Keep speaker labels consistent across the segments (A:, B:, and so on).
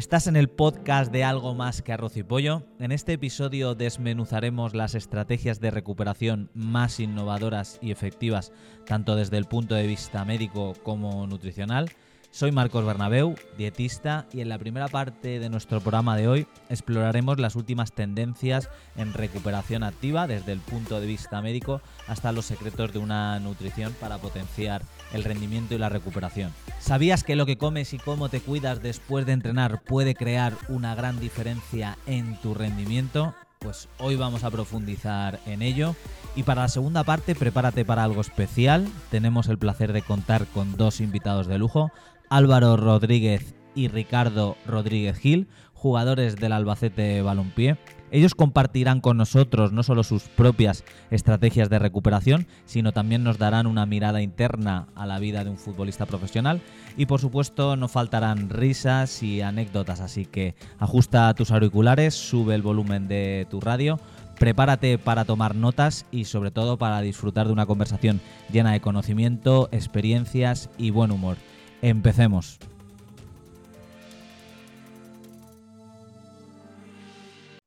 A: Estás en el podcast de Algo más que arroz y pollo. En este episodio desmenuzaremos las estrategias de recuperación más innovadoras y efectivas, tanto desde el punto de vista médico como nutricional. Soy Marcos Bernabeu, dietista, y en la primera parte de nuestro programa de hoy exploraremos las últimas tendencias en recuperación activa desde el punto de vista médico hasta los secretos de una nutrición para potenciar el rendimiento y la recuperación. ¿Sabías que lo que comes y cómo te cuidas después de entrenar puede crear una gran diferencia en tu rendimiento? Pues hoy vamos a profundizar en ello. Y para la segunda parte, prepárate para algo especial. Tenemos el placer de contar con dos invitados de lujo. Álvaro Rodríguez y Ricardo Rodríguez Gil, jugadores del Albacete Balompié. Ellos compartirán con nosotros no solo sus propias estrategias de recuperación, sino también nos darán una mirada interna a la vida de un futbolista profesional y por supuesto no faltarán risas y anécdotas, así que ajusta tus auriculares, sube el volumen de tu radio, prepárate para tomar notas y sobre todo para disfrutar de una conversación llena de conocimiento, experiencias y buen humor. Empecemos.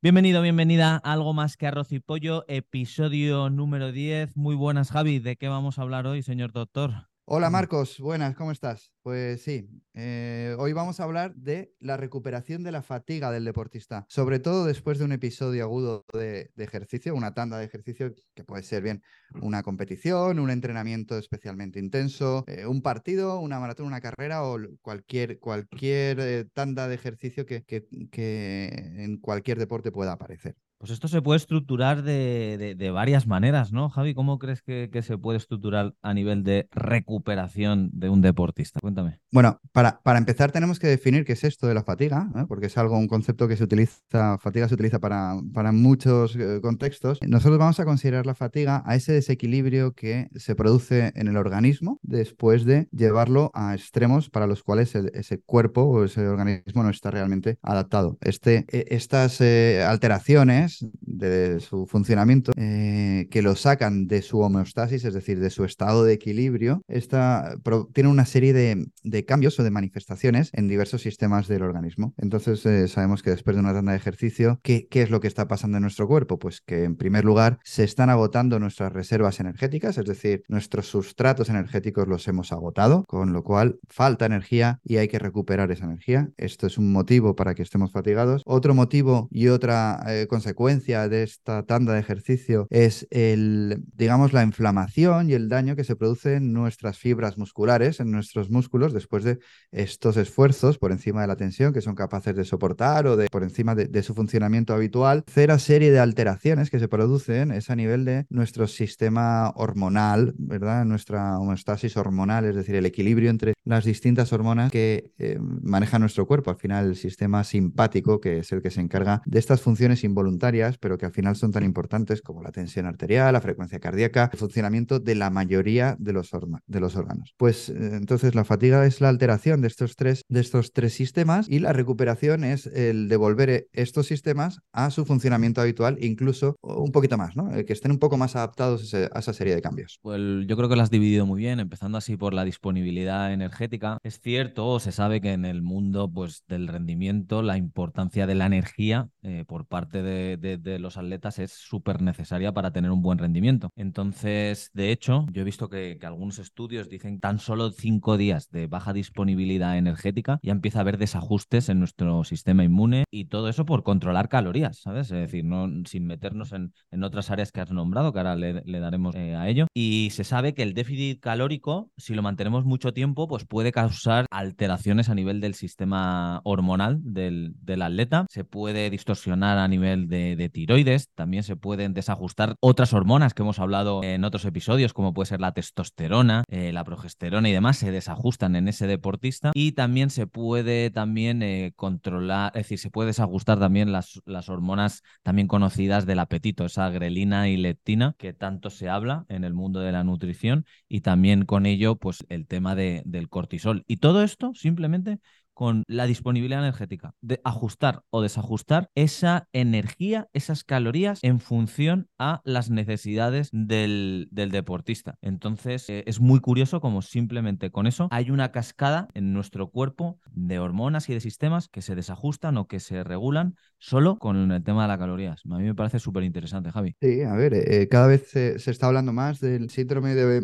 A: Bienvenido, bienvenida a Algo más que arroz y pollo, episodio número 10. Muy buenas, Javi. ¿De qué vamos a hablar hoy, señor doctor?
B: Hola Marcos, buenas, ¿cómo estás? Pues sí, eh, hoy vamos a hablar de la recuperación de la fatiga del deportista, sobre todo después de un episodio agudo de, ejercicio, una tanda de ejercicio que puede ser bien una competición, un entrenamiento especialmente intenso, eh, un partido, una maratón, una carrera o cualquier, cualquier eh, tanda de ejercicio que, que en cualquier deporte pueda aparecer.
A: Pues esto se puede estructurar de, varias maneras, ¿no, Javi? ¿Cómo crees que, se puede estructurar a nivel de recuperación de un deportista? Cuéntame.
B: Bueno, para, empezar tenemos que definir qué es esto de la fatiga, porque es algo, un concepto que se utiliza, fatiga se utiliza para, para muchos eh, contextos. Nosotros vamos a considerar la fatiga a ese desequilibrio que se produce en el organismo después de llevarlo a extremos para los cuales ese cuerpo o ese organismo no está realmente adaptado. Este, e, estas eh, alteraciones de su funcionamiento eh, que lo sacan de su homeostasis, es decir, de su estado de equilibrio, esta, tiene una serie de, cambios o de manifestaciones en diversos sistemas del organismo. Entonces eh, sabemos que después de una tanda de ejercicio, ¿qué, ¿qué es lo que está pasando en nuestro cuerpo? Pues que en primer lugar se están agotando nuestras reservas energéticas, es decir, nuestros sustratos energéticos los hemos agotado, con lo cual falta energía y hay que recuperar esa energía. Esto es un motivo para que estemos fatigados. Otro motivo y otra eh, consecuencia de esta tanda de ejercicio es el, digamos, la inflamación y el daño que se produce en nuestras fibras musculares, en nuestros músculos, después de estos esfuerzos por encima de la tensión que son capaces de soportar o de por encima de, su funcionamiento habitual. Tercera serie de alteraciones que se producen es a nivel de nuestro sistema hormonal, ¿verdad? Nuestra homeostasis hormonal, es decir, el equilibrio entre las distintas hormonas que eh, maneja nuestro cuerpo. Al final, el sistema simpático, que es el que se encarga de estas funciones involuntarias pero que al final son tan importantes como la tensión arterial, la frecuencia cardíaca, el funcionamiento de la mayoría de los, de los órganos. Pues eh, entonces la fatiga es la alteración de estos, tres, de estos tres sistemas y la recuperación es el devolver eh, estos sistemas a su funcionamiento habitual, incluso un poquito más, ¿no? que estén un poco más adaptados a esa serie de cambios.
A: Pues yo creo que lo has dividido muy bien, empezando así por la disponibilidad energética. Es cierto, se sabe que en el mundo pues, del rendimiento la importancia de la energía eh, por parte de, de, los atletas es súper necesaria para tener un buen rendimiento. Entonces, de hecho, yo he visto que, algunos estudios dicen tan solo cinco días de baja disponibilidad energética ya empieza a haber desajustes en nuestro sistema inmune y todo eso por controlar calorías, ¿sabes? Es decir, no sin meternos en, en otras áreas que has nombrado, que ahora le, daremos eh, a ello. Y se sabe que el déficit calórico, si lo mantenemos mucho tiempo, pues puede causar alteraciones a nivel del sistema hormonal del, del atleta, se puede distorsionar a nivel de de, tiroides, también se pueden desajustar otras hormonas que hemos hablado en otros episodios, como puede ser la testosterona, eh, la progesterona y demás, se desajustan en ese deportista y también se puede también eh, controlar, es decir, se puede desajustar también las, las hormonas también conocidas del apetito, esa grelina y leptina que tanto se habla en el mundo de la nutrición y también con ello pues el tema de, del cortisol. Y todo esto simplemente con la disponibilidad energética, de ajustar o desajustar esa energía, esas calorías en función a las necesidades del, deportista. Entonces, eh, es muy curioso como simplemente con eso hay una cascada en nuestro cuerpo de hormonas y de sistemas que se desajustan o que se regulan solo con el tema de las calorías. A mí me parece súper interesante, Javi.
B: Sí, a ver, eh, cada vez se, está hablando más del síndrome de,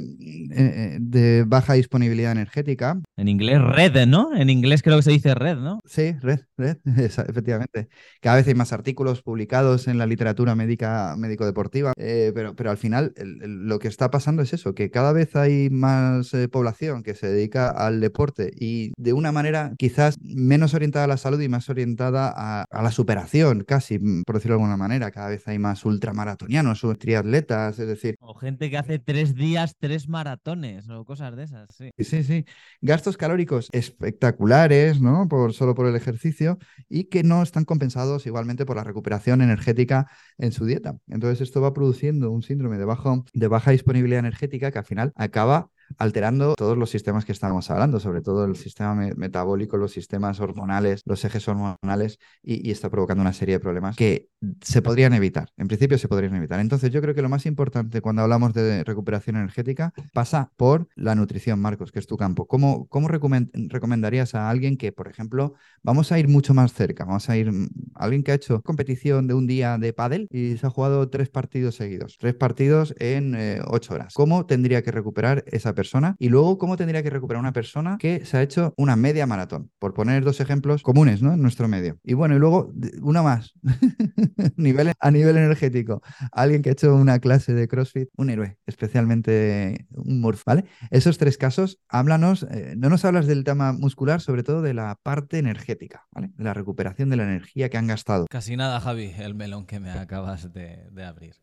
B: eh, de, baja disponibilidad energética.
A: En inglés, red, ¿no? En inglés creo que se dice red, ¿no?
B: Sí, red, red, efectivamente. Cada vez hay más artículos publicados en la literatura médica, médico-deportiva, eh, pero, pero al final lo que está pasando es eso, que cada vez hay más población que se dedica al deporte y de una manera quizás menos orientada a la salud y más orientada a, a la superación casi, mm, por decirlo de alguna manera. Cada vez hay más ultramaratonianos o triatletas, es decir.
A: O gente que hace tres días, tres maratones o cosas de esas, sí.
B: Sí, sí. Gastos calóricos espectaculares, ¿no? Por, solo por el ejercicio y que no están compensados igualmente por la recuperación energética en su dieta. Entonces esto va produciendo un síndrome de, bajo, de baja disponibilidad energética que al final acaba alterando todos los sistemas que estábamos hablando, sobre todo el sistema metabólico, los sistemas hormonales, los ejes hormonales, y, está provocando una serie de problemas que se podrían evitar. En principio se podrían evitar. Entonces yo creo que lo más importante cuando hablamos de recuperación energética pasa por la nutrición, Marcos, que es tu campo. ¿Cómo, cómo recomendarías a alguien que, por ejemplo, vamos a ir mucho más cerca, vamos a ir a alguien que ha hecho competición de un día de pádel y se ha jugado tres partidos seguidos, tres partidos en eh, ocho horas? ¿Cómo tendría que recuperar esa persona y luego cómo tendría que recuperar una persona que se ha hecho una media maratón, por poner dos ejemplos comunes ¿no? en nuestro medio. Y bueno, y luego una más, a nivel energético, alguien que ha hecho una clase de CrossFit, un héroe, especialmente un Murph, ¿vale? Esos tres casos, háblanos, eh, no nos hablas del tema muscular, sobre todo de la parte energética, ¿vale? De la recuperación de la energía que han gastado.
A: Casi nada, Javi, el melón que me acabas de abrir.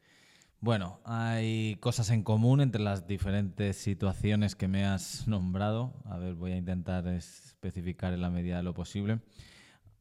A: Bueno, hay cosas en común entre las diferentes situaciones que me has nombrado. A ver, voy a intentar especificar en la medida de lo posible.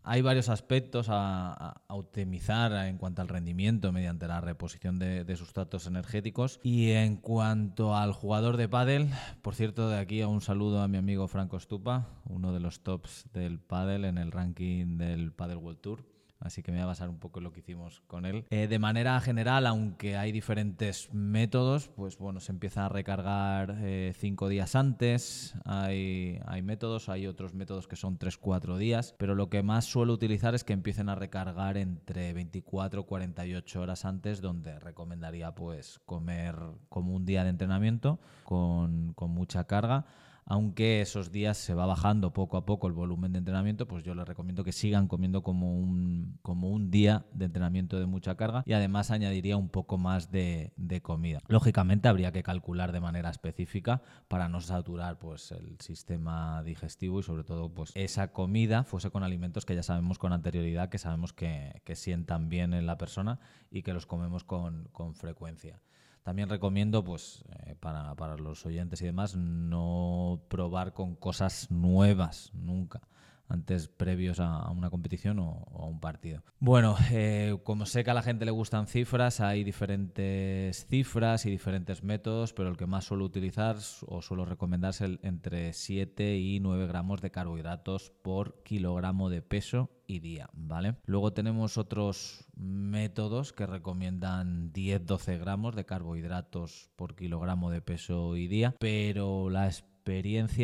A: Hay varios aspectos a, optimizar en cuanto al rendimiento mediante la reposición de, sustratos energéticos. Y en cuanto al jugador de pádel, por cierto, de aquí un saludo a mi amigo Franco Stupa, uno de los tops del pádel en el ranking del Padel World Tour así que me voy a basar un poco en lo que hicimos con él. Eh, de manera general, aunque hay diferentes métodos, pues bueno, se empieza a recargar eh, cinco días antes, hay, métodos, hay otros métodos que son 3-4 días, pero lo que más suelo utilizar es que empiecen a recargar entre 24 y 48 horas antes, donde recomendaría pues comer como un día de entrenamiento con, con mucha carga aunque esos días se va bajando poco a poco el volumen de entrenamiento, pues yo les recomiendo que sigan comiendo como un, como un día de entrenamiento de mucha carga y además añadiría un poco más de, comida. Lógicamente habría que calcular de manera específica para no saturar pues, el sistema digestivo y sobre todo pues, esa comida fuese con alimentos que ya sabemos con anterioridad, que sabemos que, sientan bien en la persona y que los comemos con frecuencia. También recomiendo, pues, eh, para, para, los oyentes y demás, no probar con cosas nuevas nunca antes previos a, una competición o, a un partido. Bueno, eh, como sé que a la gente le gustan cifras, hay diferentes cifras y diferentes métodos, pero el que más suelo utilizar o suelo recomendar es el entre 7 y 9 gramos de carbohidratos por kilogramo de peso y día, ¿vale? Luego tenemos otros métodos que recomiendan 10-12 gramos de carbohidratos por kilogramo de peso y día, pero la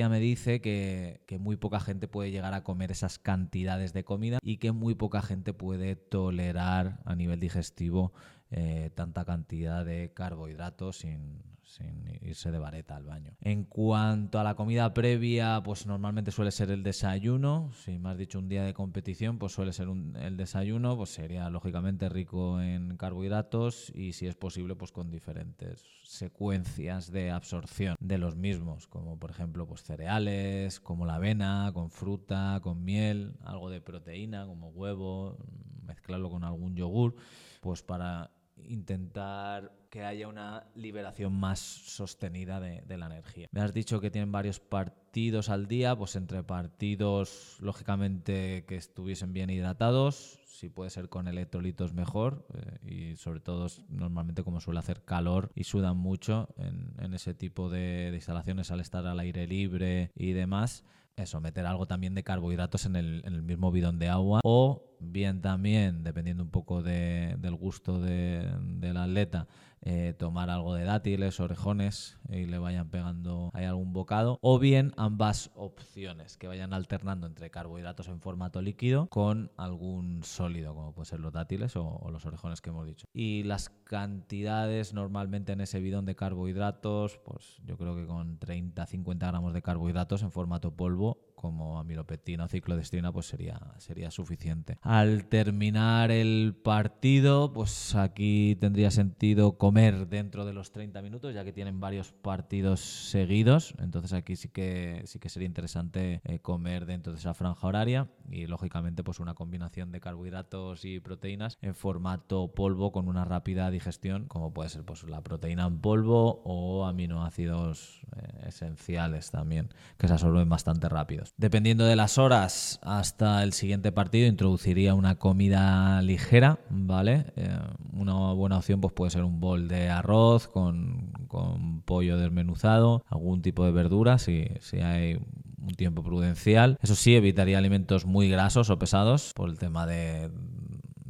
A: me dice que, muy poca gente puede llegar a comer esas cantidades de comida y que muy poca gente puede tolerar a nivel digestivo eh, tanta cantidad de carbohidratos sin, sin irse de vareta al baño. En cuanto a la comida previa, pues normalmente suele ser el desayuno. Si me has dicho un día de competición, pues suele ser el desayuno, pues sería lógicamente rico en carbohidratos y si es posible, pues con diferentes secuencias de absorción de los mismos, como por ejemplo pues cereales, como la avena, con fruta, con miel, algo de proteína como huevo, mezclarlo con algún yogur, pues para intentar que haya una liberación más sostenida de, la energía. Me has dicho que tienen varios partidos al día, pues entre partidos, lógicamente que estuviesen bien hidratados, si puede ser con electrolitos mejor, eh, y sobre todo normalmente como suele hacer calor y sudan mucho en, ese tipo de, instalaciones al estar al aire libre y demás. Eso, meter algo también de carbohidratos en el, mismo bidón de agua o bien también, dependiendo un poco de, del gusto de, del atleta, eh, tomar algo de dátiles, orejones y le vayan pegando ahí algún bocado, o bien ambas opciones, que vayan alternando entre carbohidratos en formato líquido con algún sólido, como pueden ser los dátiles o los orejones que hemos dicho. Y las cantidades normalmente en ese bidón de carbohidratos, pues yo creo que con 30-50 gramos de carbohidratos en formato polvo people como amilopetina o ciclodestrina, pues sería, sería suficiente. Al terminar el partido, pues aquí tendría sentido comer dentro de los 30 minutos, ya que tienen varios partidos seguidos. Entonces aquí sí que, sí que sería interesante eh, comer dentro de esa franja horaria y lógicamente pues una combinación de carbohidratos y proteínas en formato polvo con una rápida digestión, como puede ser pues la proteína en polvo o aminoácidos eh, esenciales también, que se absorben bastante rápidos. Dependiendo de las horas hasta el siguiente partido, introduciría una comida ligera, ¿vale? Eh, una buena opción pues puede ser un bol de arroz con, con pollo desmenuzado, algún tipo de verdura si, si hay un tiempo prudencial. Eso sí, evitaría alimentos muy grasos o pesados por el tema de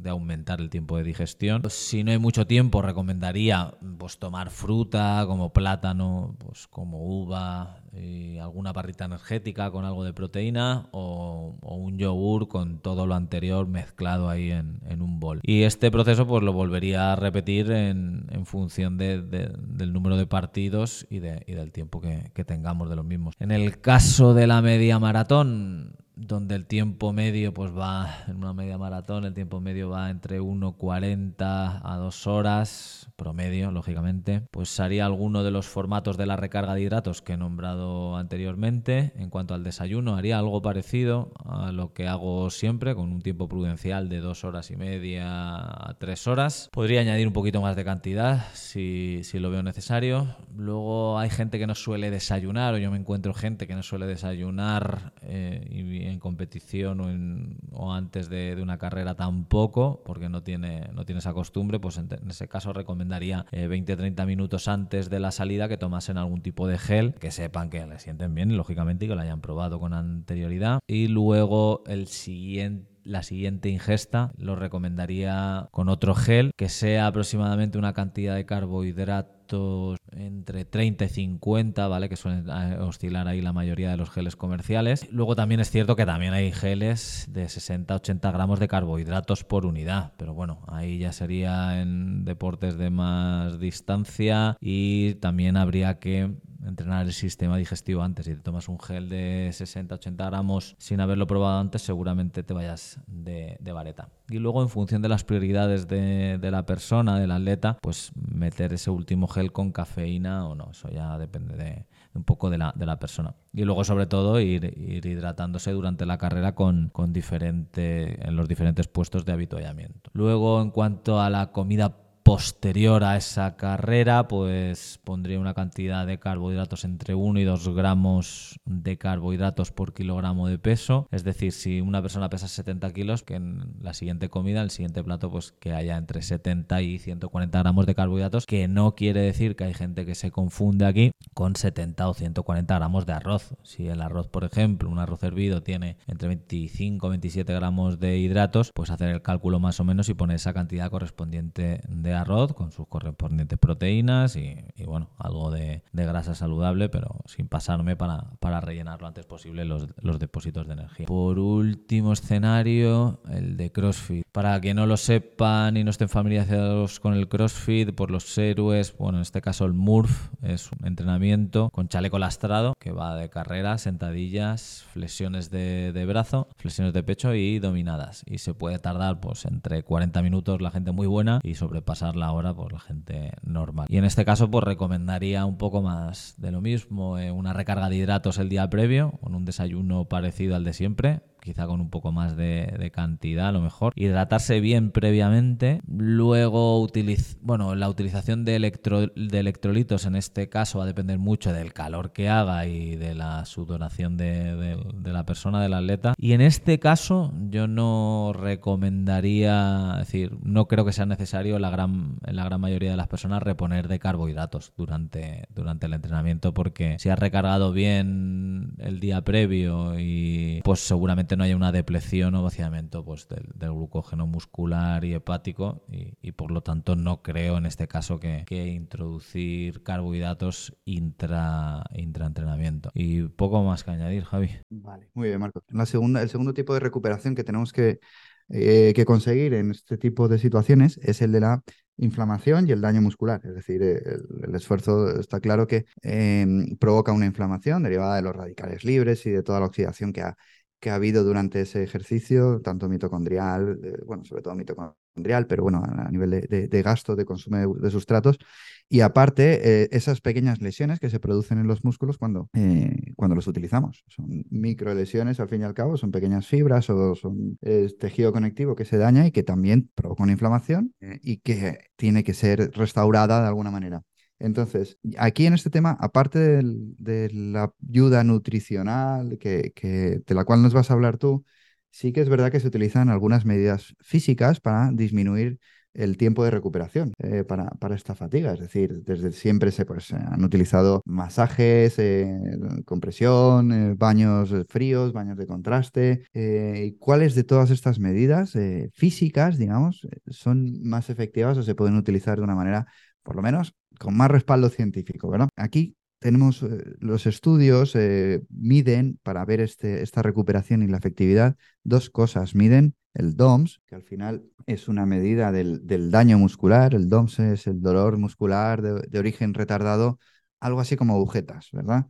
A: de aumentar el tiempo de digestión. Si no hay mucho tiempo, recomendaría pues, tomar fruta como plátano, pues, como uva, y alguna barrita energética con algo de proteína o, un yogur con todo lo anterior mezclado ahí en, un bol. Y este proceso pues lo volvería a repetir en, función del número de partidos y, del tiempo que tengamos de los mismos. En el caso de la media maratón, donde el tiempo medio pues va en una media maratón, el tiempo medio va entre 1.40 a 2 horas, promedio, lógicamente, pues haría alguno de los formatos de la recarga de hidratos que he nombrado anteriormente. En cuanto al desayuno, haría algo parecido a lo que hago siempre, con un tiempo prudencial de 2 horas y media a 3 horas. Podría añadir un poquito más de cantidad si, si lo veo necesario. Luego hay gente que no suele desayunar, o yo me encuentro gente que no suele desayunar eh, y en competición o, en, o antes de, una carrera tampoco, porque no tiene, no tiene esa costumbre, pues en, en ese caso recomendaría eh, 20-30 minutos antes de la salida que tomasen algún tipo de gel, que sepan que le sienten bien, lógicamente, y que lo hayan probado con anterioridad. Y luego el siguiente la siguiente ingesta lo recomendaría con otro gel que sea aproximadamente una cantidad de carbohidratos entre 30 y 50, ¿vale? Que suelen eh, oscilar ahí la mayoría de los geles comerciales. Luego también es cierto que también hay geles de 60-80 gramos de carbohidratos por unidad, pero bueno, ahí ya sería en deportes de más distancia y también habría que entrenar el sistema digestivo antes. Si te tomas un gel de 60-80 gramos sin haberlo probado antes, seguramente te vayas de, vareta. Y luego, en función de las prioridades de, la persona, del atleta, pues meter ese último gel con cafeína o no. Eso ya depende de, un poco de la, de la persona. Y luego, sobre todo, ir, ir hidratándose durante la carrera con, con diferente, en los diferentes puestos de habituallamiento. Luego, en cuanto a la comida posterior a esa carrera, pues pondría una cantidad de carbohidratos entre 1 y 2 gramos de carbohidratos por kilogramo de peso. Es decir, si una persona pesa 70 kilos, que en la siguiente comida, el siguiente plato, pues que haya entre 70 y 140 gramos de carbohidratos, que no quiere decir que hay gente que se confunde aquí con 70 o 140 gramos de arroz. Si el arroz, por ejemplo, un arroz hervido tiene entre 25 y 27 gramos de hidratos, pues hacer el cálculo más o menos y poner esa cantidad correspondiente de arroz con sus correspondientes proteínas y, bueno, algo de, de, grasa saludable, pero sin pasarme para, para rellenar lo antes posible los, depósitos de energía. Por último escenario, el de CrossFit. Para que no lo sepan y no estén familiarizados con el CrossFit, por los héroes, bueno, en este caso el MURF es un entrenamiento con chaleco lastrado que va de carrera, sentadillas, flexiones de, de brazo, flexiones de pecho y dominadas. Y se puede tardar pues entre 40 minutos la gente muy buena y sobrepasar la hora por la gente normal. Y en este caso, pues recomendaría un poco más de lo mismo, eh, una recarga de hidratos el día previo, con un desayuno parecido al de siempre, quizá con un poco más de, de, cantidad a lo mejor. Hidratarse bien previamente, luego utiliz bueno, la utilización de, electro de, electrolitos en este caso va a depender mucho del calor que haga y de la sudoración de, de, la persona, del atleta. Y en este caso yo no recomendaría, es decir, no creo que sea necesario la gran, en la gran mayoría de las personas reponer de carbohidratos durante, durante el entrenamiento porque si has recargado bien el, día previo y pues seguramente no haya una depleción o vaciamiento pues, del, glucógeno muscular y hepático y, por lo tanto no creo en este caso que, introducir carbohidratos intra, intraentrenamiento. Y poco más que añadir, Javi.
B: Vale, muy bien, Marco. El segundo tipo de recuperación que tenemos que eh, que conseguir en este tipo de situaciones es el de la inflamación y el daño muscular. Es decir, el, esfuerzo está claro que em, provoca una inflamación derivada de los radicales libres y de toda la oxidación que ha, que ha habido durante ese ejercicio, tanto mitocondrial, bueno, sobre todo mitocondrial, pero bueno, a nivel de, gasto, de consumo de, sustratos. Y aparte, eh, esas pequeñas lesiones que se producen en los músculos cuando, eh, cuando los utilizamos. Son micro lesiones, al fin y al cabo, son pequeñas fibras o son tejido conectivo que se daña y que también provoca una inflamación eh, y que tiene que ser restaurada de alguna manera. Entonces, aquí en este tema, aparte de la ayuda nutricional, que, de la cual nos vas a hablar tú, sí que es verdad que se utilizan algunas medidas físicas para disminuir el tiempo de recuperación eh, para, esta fatiga. Es decir, desde siempre se pues, han utilizado masajes, eh, compresión, eh, baños fríos, baños de contraste. ¿Cuáles de todas estas medidas físicas, digamos, son más efectivas o se pueden utilizar de una manera por lo menos con más respaldo científico, ¿verdad? Aquí tenemos eh, los estudios, eh, miden para ver este, esta recuperación y la efectividad dos cosas. Miden el DOMS, que al final es una medida del, daño muscular. El DOMS es el dolor muscular de, origen retardado, algo así como agujetas, ¿verdad?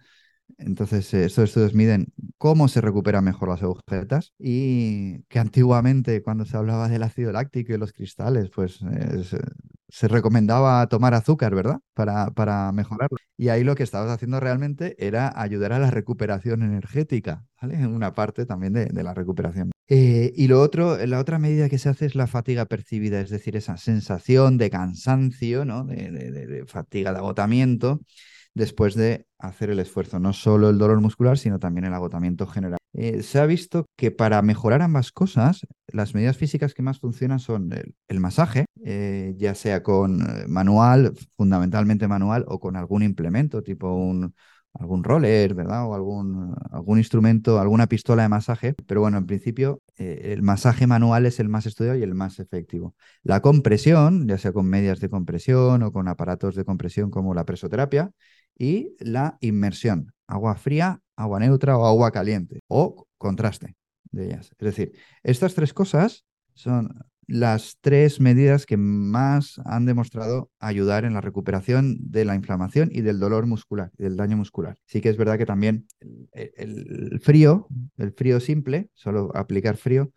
B: Entonces, eh, estos estudios miden cómo se recuperan mejor las agujetas y que antiguamente cuando se hablaba del ácido láctico y los cristales, pues se recomendaba tomar azúcar, ¿verdad? Para, para mejorarlo. Y ahí lo que estabas haciendo realmente era ayudar a la recuperación energética, ¿vale? En una parte también de, la recuperación. Eh, y lo otro, la otra medida que se hace es la fatiga percibida, es decir, esa sensación de cansancio, ¿no? de fatiga, de agotamiento después de hacer el esfuerzo, no solo el dolor muscular, sino también el agotamiento general. Eh, se ha visto que para mejorar ambas cosas, las medidas físicas que más funcionan son el, masaje, eh, ya sea con eh, manual, fundamentalmente manual, o con algún implemento, tipo un, algún roller, ¿verdad? O algún, algún instrumento, alguna pistola de masaje. Pero bueno, en principio el masaje manual es el más estudiado y el más efectivo. La compresión, ya sea con medias de compresión o con aparatos de compresión como la presoterapia, y la inmersión, agua fría, agua neutra o agua caliente o contraste de ellas. Es decir, estas tres cosas son las tres medidas que más han demostrado ayudar en la recuperación de la inflamación y del dolor muscular, del daño muscular. Sí que es verdad que también el, frío, el frío simple, solo aplicar frío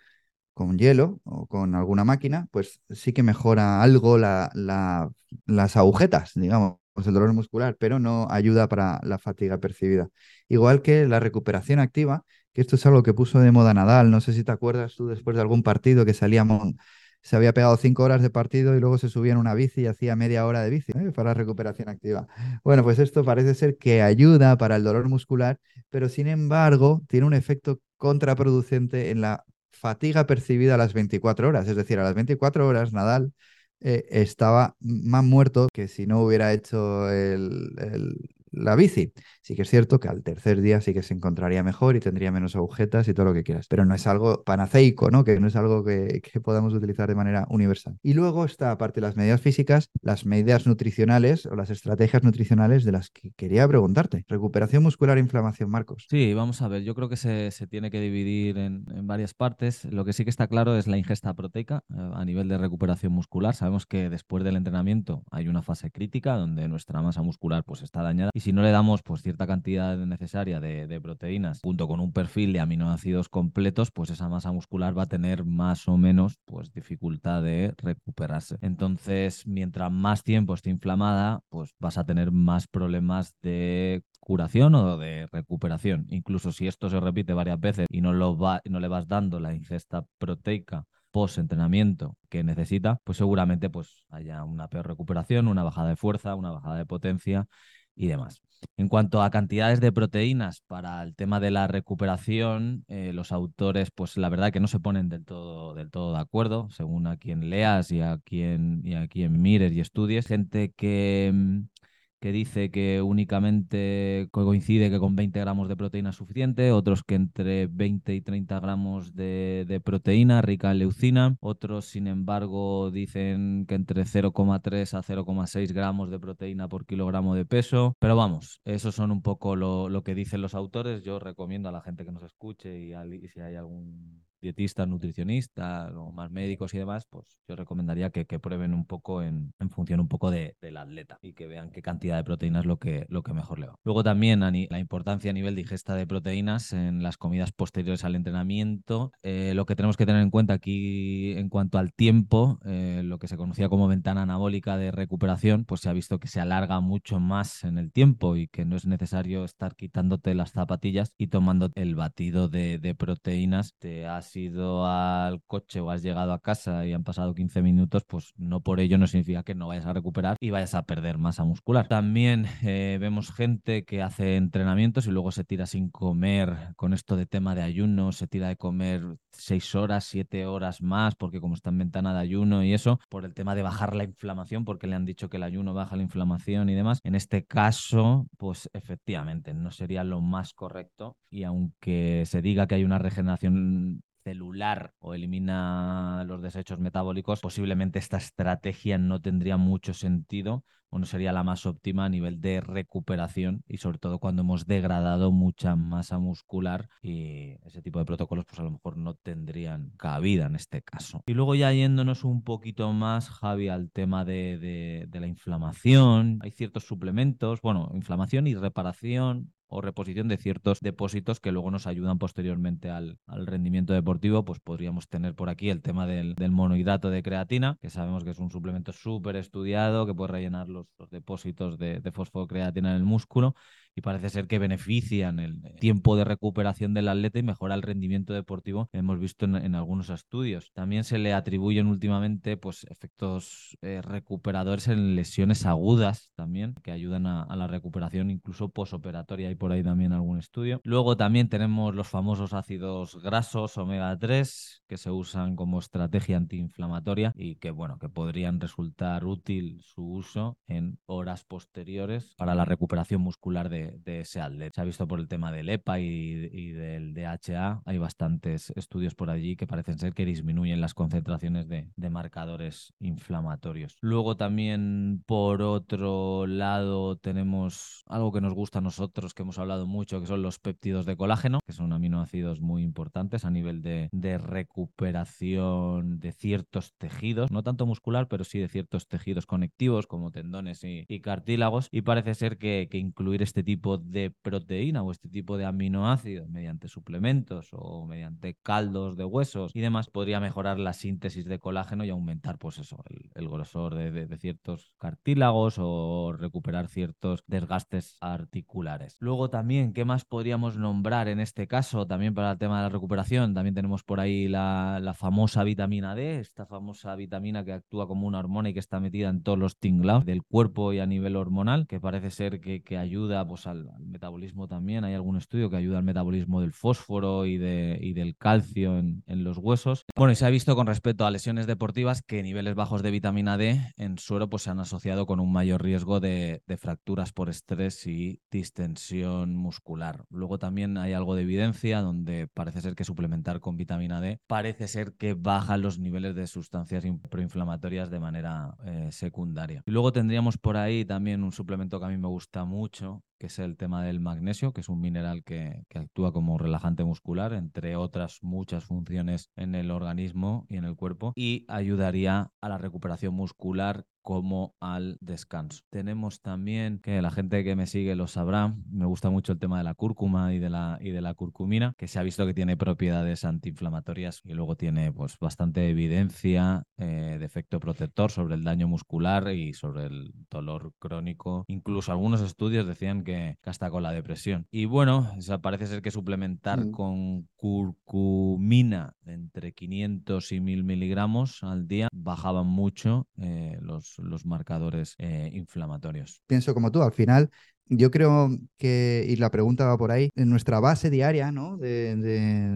B: con hielo o con alguna máquina, pues sí que mejora algo las agujetas, digamos, pues el dolor muscular, pero no ayuda para la fatiga percibida. Igual que la recuperación activa, que esto es algo que puso de moda Nadal, no sé si te acuerdas tú después de algún partido que salíamos, se había pegado cinco horas de partido y luego se subía en una bici y hacía media hora de bici ¿eh? para recuperación activa. Bueno, pues esto parece ser que ayuda para el dolor muscular, pero sin embargo tiene un efecto contraproducente en la fatiga percibida a las 24 horas, es decir, a las 24 horas Nadal eh, estaba más muerto que si no hubiera hecho el, la bici. Sí que es cierto que al tercer día sí que se encontraría mejor y tendría menos agujetas y todo lo que quieras, pero no es algo panaceico, ¿no? Que no es algo que, podamos utilizar de manera universal. Y luego está, aparte de las medidas físicas, las medidas nutricionales o las estrategias nutricionales de las que quería preguntarte. Recuperación muscular e inflamación, Marcos.
A: Sí, vamos a ver, yo creo que se, tiene que dividir en, varias partes. Lo que sí que está claro es la ingesta proteica eh, a nivel de recuperación muscular. Sabemos que después del entrenamiento hay una fase crítica donde nuestra masa muscular pues está dañada y si no le damos pues cierta cantidad necesaria de, proteínas junto con un perfil de aminoácidos completos, pues esa masa muscular va a tener más o menos pues dificultad de recuperarse. Entonces, mientras más tiempo esté inflamada, pues vas a tener más problemas de curación o de recuperación. Incluso si esto se repite varias veces y no, lo va, no le vas dando la ingesta proteica post entrenamiento que necesita, pues seguramente pues haya una peor recuperación, una bajada de fuerza, una bajada de potencia y demás. En cuanto a cantidades de proteínas para el tema de la recuperación, eh, los autores, pues la verdad que no se ponen del todo, del todo de acuerdo, según a quien leas y a quien, y a quien mires y estudies. Gente que, mm, que dice que únicamente coincide que con 20 gramos de proteína es suficiente, otros que entre 20 y 30 gramos de, proteína rica en leucina, otros sin embargo dicen que entre 0,3 a 0,6 gramos de proteína por kilogramo de peso, pero vamos, esos son un poco lo, lo que dicen los autores, yo recomiendo a la gente que nos escuche y si hay algún dietistas, nutricionistas o más médicos y demás, pues yo recomendaría que, que prueben un poco en, en función un poco de, del atleta y que vean qué cantidad de proteínas es lo que, lo que mejor le va. Luego también la importancia a nivel de ingesta de proteínas en las comidas posteriores al entrenamiento. Eh, lo que tenemos que tener en cuenta aquí en cuanto al tiempo, eh, lo que se conocía como ventana anabólica de recuperación, pues se ha visto que se alarga mucho más en el tiempo y que no es necesario estar quitándote las zapatillas y tomando el batido de, de proteínas. Te has ido al coche o has llegado a casa y han pasado 15 minutos, pues no por ello no significa que no vayas a recuperar y vayas a perder masa muscular. También eh, vemos gente que hace entrenamientos y luego se tira sin comer con esto de tema de ayuno, se tira de comer 6 horas, 7 horas más, porque como está en ventana de ayuno y eso, por el tema de bajar la inflamación, porque le han dicho que el ayuno baja la inflamación y demás. En este caso, pues efectivamente no sería lo más correcto y aunque se diga que hay una regeneración celular o elimina los desechos metabólicos, posiblemente esta estrategia no tendría mucho sentido o no sería la más óptima a nivel de recuperación y sobre todo cuando hemos degradado mucha masa muscular y ese tipo de protocolos pues a lo mejor no tendrían cabida en este caso. Y luego ya yéndonos un poquito más, Javi, al tema de, de, de la inflamación, hay ciertos suplementos, bueno, inflamación y reparación o reposición de ciertos depósitos que luego nos ayudan posteriormente al, al rendimiento deportivo, pues podríamos tener por aquí el tema del, del, monohidrato de creatina, que sabemos que es un suplemento súper estudiado, que puede rellenar los, depósitos de, de fosfocreatina en el músculo y parece ser que benefician el tiempo de recuperación del atleta y mejora el rendimiento deportivo hemos visto en, algunos estudios. También se le atribuyen últimamente pues, efectos eh, recuperadores en lesiones agudas también, que ayudan a, a la recuperación incluso posoperatoria. Hay por ahí también algún estudio. Luego también tenemos los famosos ácidos grasos omega 3 que se usan como estrategia antiinflamatoria y que bueno, que podrían resultar útil su uso en horas posteriores para la recuperación muscular de, de, ese atleta. Se ha visto por el tema del EPA y, del DHA, hay bastantes estudios por allí que parecen ser que disminuyen las concentraciones de, marcadores inflamatorios. Luego también, por otro lado, tenemos algo que nos gusta a nosotros, que hemos hablado mucho, que son los péptidos de colágeno, que son aminoácidos muy importantes a nivel de, recuperación de ciertos tejidos, no tanto muscular, pero sí de ciertos tejidos conectivos como tendones y, y cartílagos. Y parece ser que, que incluir este tipo tipo de proteína o este tipo de aminoácidos mediante suplementos o mediante caldos de huesos y demás, podría mejorar la síntesis de colágeno y aumentar, pues eso, el, grosor de, ciertos cartílagos o recuperar ciertos desgastes articulares. Luego también, ¿qué más podríamos nombrar en este caso? También para el tema de la recuperación, también tenemos por ahí la, la famosa vitamina D, esta famosa vitamina que actúa como una hormona y que está metida en todos los tinglados del cuerpo y a nivel hormonal, que parece ser que, que ayuda pues, al, metabolismo también. Hay algún estudio que ayuda al metabolismo del fósforo y, de, y del calcio en, en, los huesos. Bueno, y se ha visto con respecto a lesiones deportivas que niveles bajos de vitamina D en suero pues, se han asociado con un mayor riesgo de, de fracturas por estrés y distensión muscular. Luego también hay algo de evidencia donde parece ser que suplementar con vitamina D parece ser que bajan los niveles de sustancias proinflamatorias de manera eh, secundaria. Y luego tendríamos por ahí también un suplemento que a mí me gusta mucho, que es el tema del magnesio, que es un mineral que, que, actúa como relajante muscular, entre otras muchas funciones en el organismo y en el cuerpo, y ayudaría a la recuperación muscular como al descanso. Tenemos también, que la gente que me sigue lo sabrá, me gusta mucho el tema de la cúrcuma y de la, y de la curcumina, que se ha visto que tiene propiedades antiinflamatorias y luego tiene pues, bastante evidencia eh, de efecto protector sobre el daño muscular y sobre el dolor crónico. Incluso algunos estudios decían que, hasta con la depresión. Y bueno, o sea, parece ser que suplementar mm. con curcumina entre 500 y 1000 miligramos al día bajaban mucho eh, los, los marcadores eh, inflamatorios.
B: Pienso como tú, al final yo creo que, y la pregunta va por ahí, en nuestra base diaria, ¿no? De,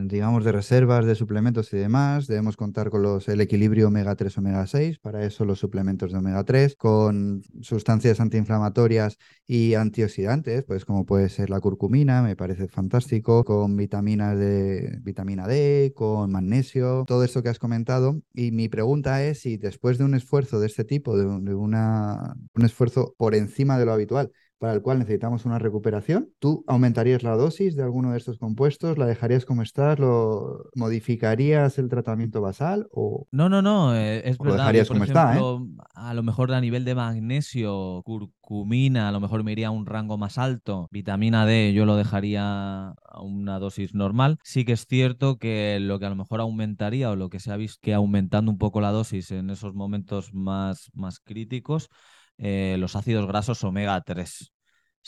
B: digamos, de reservas, de suplementos y demás, debemos contar con los, el equilibrio omega 3, omega 6, para eso los suplementos de omega 3, con sustancias antiinflamatorias y antioxidantes, pues como puede ser la curcumina, me parece fantástico, con vitaminas de vitamina D, con magnesio, todo esto que has comentado. Y mi pregunta es si después de un esfuerzo de este tipo, de, de una, un esfuerzo por encima de lo habitual, para el cual necesitamos una recuperación, ¿tú aumentarías la dosis de alguno de estos compuestos? ¿La dejarías como está? ¿Lo modificarías el tratamiento basal? O...
A: No, no, no, eh, verdad.
B: Lo dejarías como está, ¿eh?
A: A lo mejor a nivel de magnesio, curcumina, a lo mejor me iría a un rango más alto. Vitamina D yo lo dejaría a una dosis normal. Sí que es cierto que lo que a lo mejor aumentaría o lo que se ha visto que aumentando un poco la dosis en esos momentos más, más críticos eh, los ácidos grasos omega 3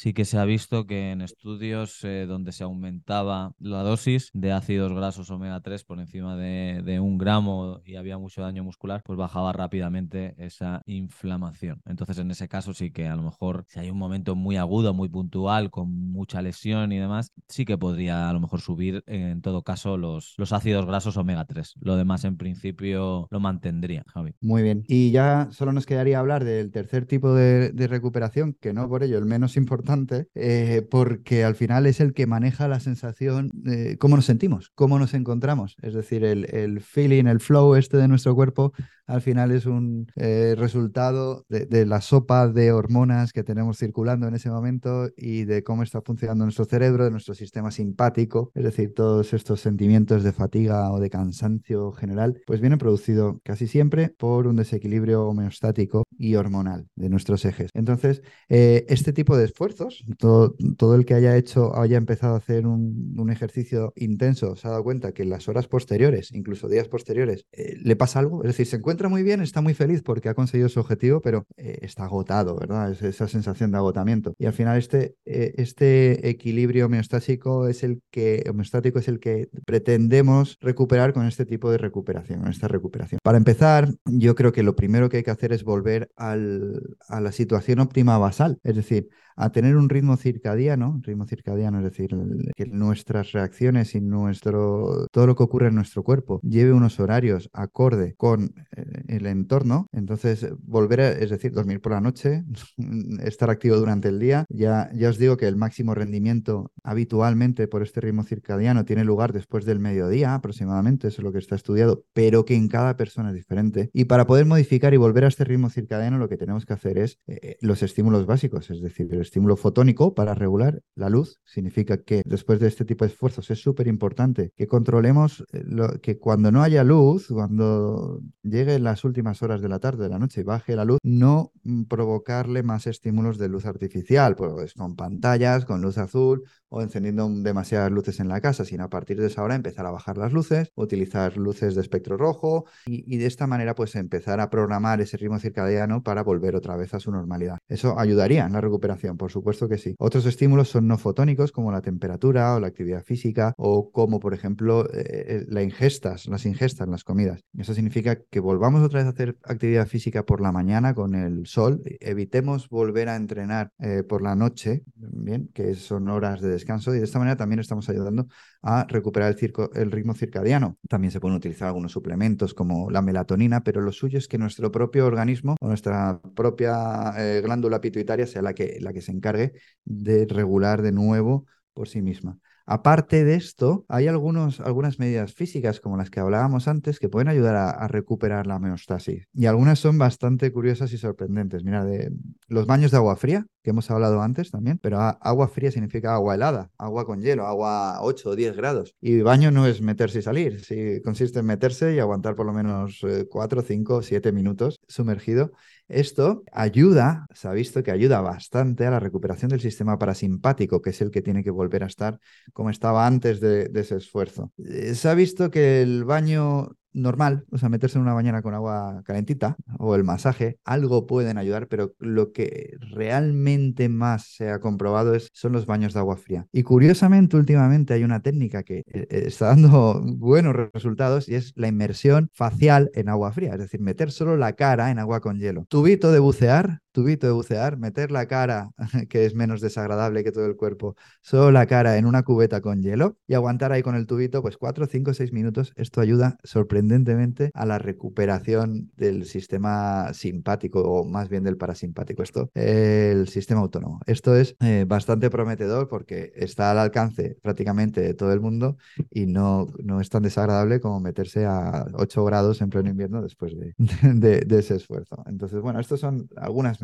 A: sí que se ha visto que en estudios eh, donde se aumentaba la dosis de ácidos grasos omega 3 por encima de, un gramo y había mucho daño muscular, pues bajaba rápidamente esa inflamación. Entonces, en ese caso sí que a lo mejor si hay un momento muy agudo, muy puntual, con mucha lesión y demás, sí que podría a lo mejor subir en todo caso los, los ácidos grasos omega 3. Lo demás en principio lo mantendría, Javi.
B: Muy bien. Y ya solo nos quedaría hablar del tercer tipo de recuperación, que no por ello el menos importante eh, porque al final es el que maneja la sensación, cómo nos sentimos, cómo nos encontramos. Es decir, el, el feeling, el flow este de nuestro cuerpo al final es un eh, resultado de, la sopa de hormonas que tenemos circulando en ese momento y de cómo está funcionando nuestro cerebro, de nuestro sistema simpático, es decir, todos estos sentimientos de fatiga o de cansancio general, pues vienen producidos casi siempre por un desequilibrio homeostático y hormonal de nuestros ejes. Entonces, eh, este tipo de esfuerzos, todo, el que haya hecho, haya empezado a hacer un, un, ejercicio intenso, se ha dado cuenta que en las horas posteriores, incluso días posteriores, eh, le pasa algo, es decir, se encuentra muy bien, está muy feliz porque ha conseguido su objetivo, pero eh, está agotado, ¿verdad? Es esa sensación de agotamiento. Y al final este, eh, este equilibrio homeostático es el que, homeostático es el que pretendemos recuperar con este tipo de recuperación, con esta recuperación. Para empezar, yo creo que lo primero que hay que hacer es volver al, a la situación óptima basal, es decir, a tener un ritmo circadiano, ritmo circadiano, es decir, que nuestras reacciones y nuestro, todo lo que ocurre en nuestro cuerpo lleve unos horarios acorde con eh, el entorno. Entonces, volver a, es decir, dormir por la noche, estar activo durante el día. Ya, ya os digo que el máximo rendimiento habitualmente por este ritmo circadiano tiene lugar después del mediodía aproximadamente, eso es lo que está estudiado, pero que en cada persona es diferente. Y para poder modificar y volver a este ritmo circadiano, lo que tenemos que hacer es eh, los estímulos básicos, es decir, el estímulo fotónico para regular la luz. Significa que después de este tipo de esfuerzos es súper importante que controlemos eh, que cuando no haya luz, cuando lleguen las últimas horas de la tarde, de la noche y baje la luz, no mm, provocarle más estímulos de luz artificial, pues con pantallas, con luz azul o encendiendo demasiadas luces en la casa, sino a partir de esa hora empezar a bajar las luces, utilizar luces de espectro rojo y, de esta manera pues empezar a programar ese ritmo circadiano para volver otra vez a su normalidad. Eso ayudaría en la recuperación, por supuesto que sí. Otros estímulos son no fotónicos como la temperatura o la actividad física o como por ejemplo eh, eh, la ingestas, las ingestas, las comidas. Eso significa que volvamos otra vez a hacer actividad física por la mañana con el sol, evitemos volver a entrenar eh, por la noche, bien, que son horas de descanso y de esta manera también estamos ayudando a recuperar el, ritmo circadiano. También se pueden utilizar algunos suplementos como la melatonina, pero lo suyo es que nuestro propio organismo o nuestra propia eh, glándula pituitaria sea la que se encargue de regular de nuevo por sí misma. Aparte de esto, hay algunos, algunas medidas físicas, como las que hablábamos antes, que pueden ayudar a, recuperar la homeostasis. Y algunas son bastante curiosas y sorprendentes. Mira, de los baños de agua fría, que hemos hablado antes también, pero agua fría significa agua helada, agua con hielo, agua 8 o 10 grados. Y baño no es meterse y salir, sí, consiste en meterse y aguantar por lo menos 4, 5, 7 minutos sumergido esto ayuda, se ha visto que ayuda bastante a la recuperación del sistema parasimpático, que es el que tiene que volver a estar como estaba antes de, ese esfuerzo. Eh, se ha visto que el baño normal, o sea, meterse en una bañera con agua calentita o el masaje, algo pueden ayudar, pero lo que realmente más se ha comprobado es, son los baños de agua fría. Y curiosamente, últimamente hay una técnica que eh, está dando buenos resultados y es la inmersión facial en agua fría, es decir, meter solo la cara en agua con hielo. Tubito de bucear, tubito de bucear, meter la cara, que es menos desagradable que todo el cuerpo, solo la cara en una cubeta con hielo y aguantar ahí con el tubito pues 4, 5, 6 minutos. Esto ayuda sorprendentemente a la recuperación del sistema simpático o más bien del parasimpático. Esto, el sistema autónomo. Esto es eh, bastante prometedor porque está al alcance prácticamente de todo el mundo y no, no es tan desagradable como meterse a 8 grados en pleno invierno después de, de ese esfuerzo. Entonces, bueno, estas son algunas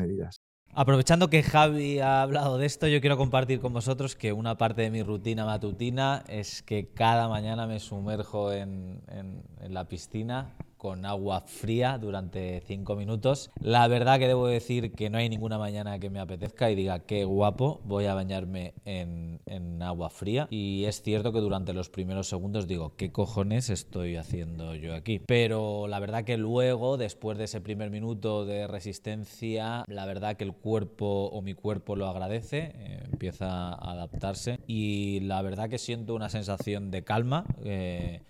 A: Aprovechando que Javi ha hablado de esto, yo quiero compartir con vosotros que una parte de mi rutina matutina es que cada mañana me sumerjo en la piscina con agua fría durante cinco minutos. La verdad que debo decir que no hay ninguna mañana que me apetezca y diga qué guapo, voy a bañarme en, agua fría. Y es cierto que durante los primeros segundos digo, ¿qué cojones estoy haciendo yo aquí? Pero la verdad que luego, después de ese primer minuto de resistencia, la verdad que el cuerpo o mi cuerpo lo agradece, eh, empieza a adaptarse y la verdad que siento una sensación de calma. Eh,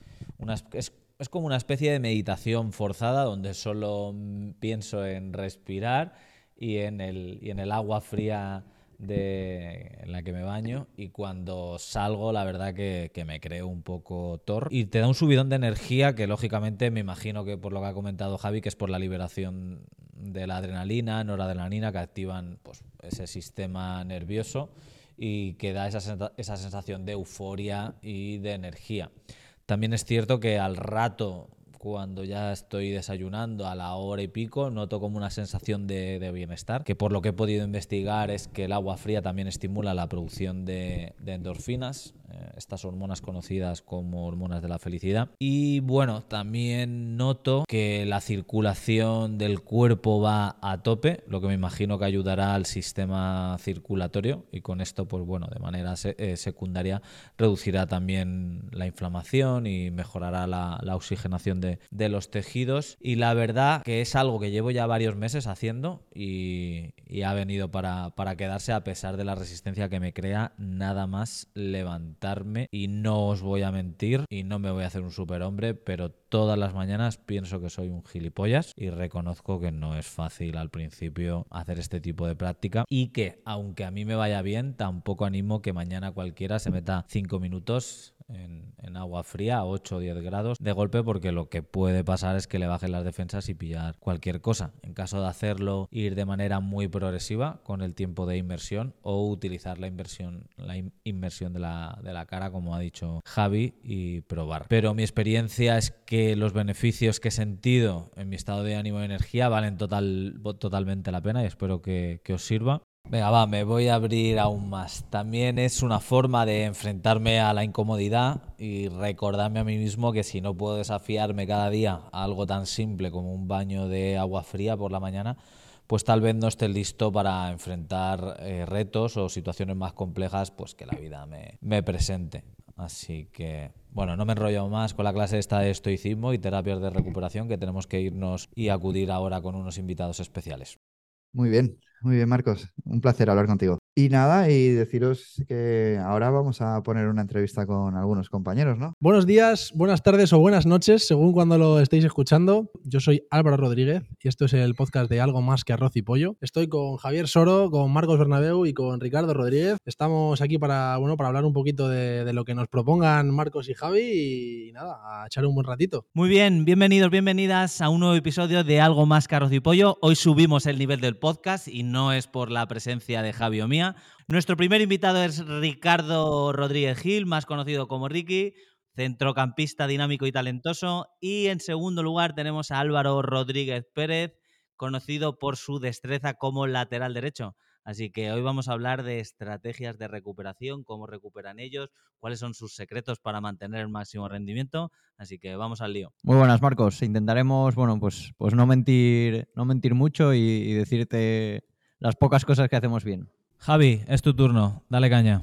A: es como una especie de meditación forzada donde solo mm, pienso en respirar y en el, agua fría de, en la que me baño y cuando salgo la verdad que, que, me creo un poco tor y te da un subidón de energía que lógicamente me imagino que por lo que ha comentado Javi que es por la liberación de la adrenalina, noradrenalina que activan pues, ese sistema nervioso y que da esa, esa sensación de euforia y de energía. También es cierto que al rato, cuando ya estoy desayunando a la hora y pico, noto como una sensación de, bienestar, que por lo que he podido investigar es que el agua fría también estimula la producción de, endorfinas, eh, estas hormonas conocidas como hormonas de la felicidad. Y bueno, también noto que la circulación del cuerpo va a tope, lo que me imagino que ayudará al sistema circulatorio y con esto, pues bueno, de manera eh, secundaria reducirá también la inflamación y mejorará la, oxigenación de, los tejidos. Y la verdad que es algo que llevo ya varios meses haciendo y, ha venido para, para quedarse a pesar de la resistencia que me crea nada más levantar y no os voy a mentir y no me voy a hacer un superhombre, pero todas las mañanas pienso que soy un gilipollas y reconozco que no es fácil al principio hacer este tipo de práctica y que aunque a mí me vaya bien, tampoco animo que mañana cualquiera se meta cinco minutos en, agua fría a 8 o 10 grados de golpe porque lo que puede pasar es que le bajen las defensas y pillar cualquier cosa. En caso de hacerlo, ir de manera muy progresiva con el tiempo de inmersión o utilizar la inversión, la inmersión de la, de la cara, como ha dicho Javi, y probar. Pero mi experiencia es que los beneficios que he sentido en mi estado de ánimo y energía valen total, totalmente la pena y espero que os sirva. Venga, va, me voy a abrir aún más. También es una forma de enfrentarme a la incomodidad y recordarme a mí mismo que si no puedo desafiarme cada día a algo tan simple como un baño de agua fría por la mañana, pues tal vez no esté listo para enfrentar eh, retos o situaciones más complejas pues que la vida me, presente. Así que, bueno, no me enrollo más con la clase esta de estoicismo y terapias de recuperación que tenemos que irnos y acudir ahora con unos invitados especiales.
B: Muy bien, muy bien, Marcos. Un placer hablar contigo. Y nada, y deciros que ahora vamos a poner una entrevista con algunos compañeros, ¿no?
C: Buenos días, buenas tardes o buenas noches, según cuando lo estéis escuchando. Yo soy Álvaro Rodríguez y esto es el podcast de Algo Más que Arroz y Pollo. Estoy con Javier Soro, con Marcos Bernabeu y con Ricardo Rodríguez. Estamos aquí para, bueno, para hablar un poquito de, de lo que nos propongan Marcos y Javi y nada, a echar un buen ratito.
A: Muy bien, bienvenidos, bienvenidas a un nuevo episodio de Algo Más que Arroz y Pollo. Hoy subimos el nivel del podcast y no es por la presencia de Javi o mía. Nuestro primer invitado es Ricardo Rodríguez Gil, más conocido como Ricky, centrocampista dinámico y talentoso. Y en segundo lugar tenemos a Álvaro Rodríguez Pérez, conocido por su destreza como lateral derecho. Así que hoy vamos a hablar de estrategias de recuperación, cómo recuperan ellos, cuáles son sus secretos para mantener el máximo rendimiento. Así que vamos al lío.
D: Muy buenas, Marcos. Intentaremos, bueno, pues, pues no mentir, no mentir mucho y decirte las pocas cosas que hacemos bien.
A: Javi, es tu turno, dale caña.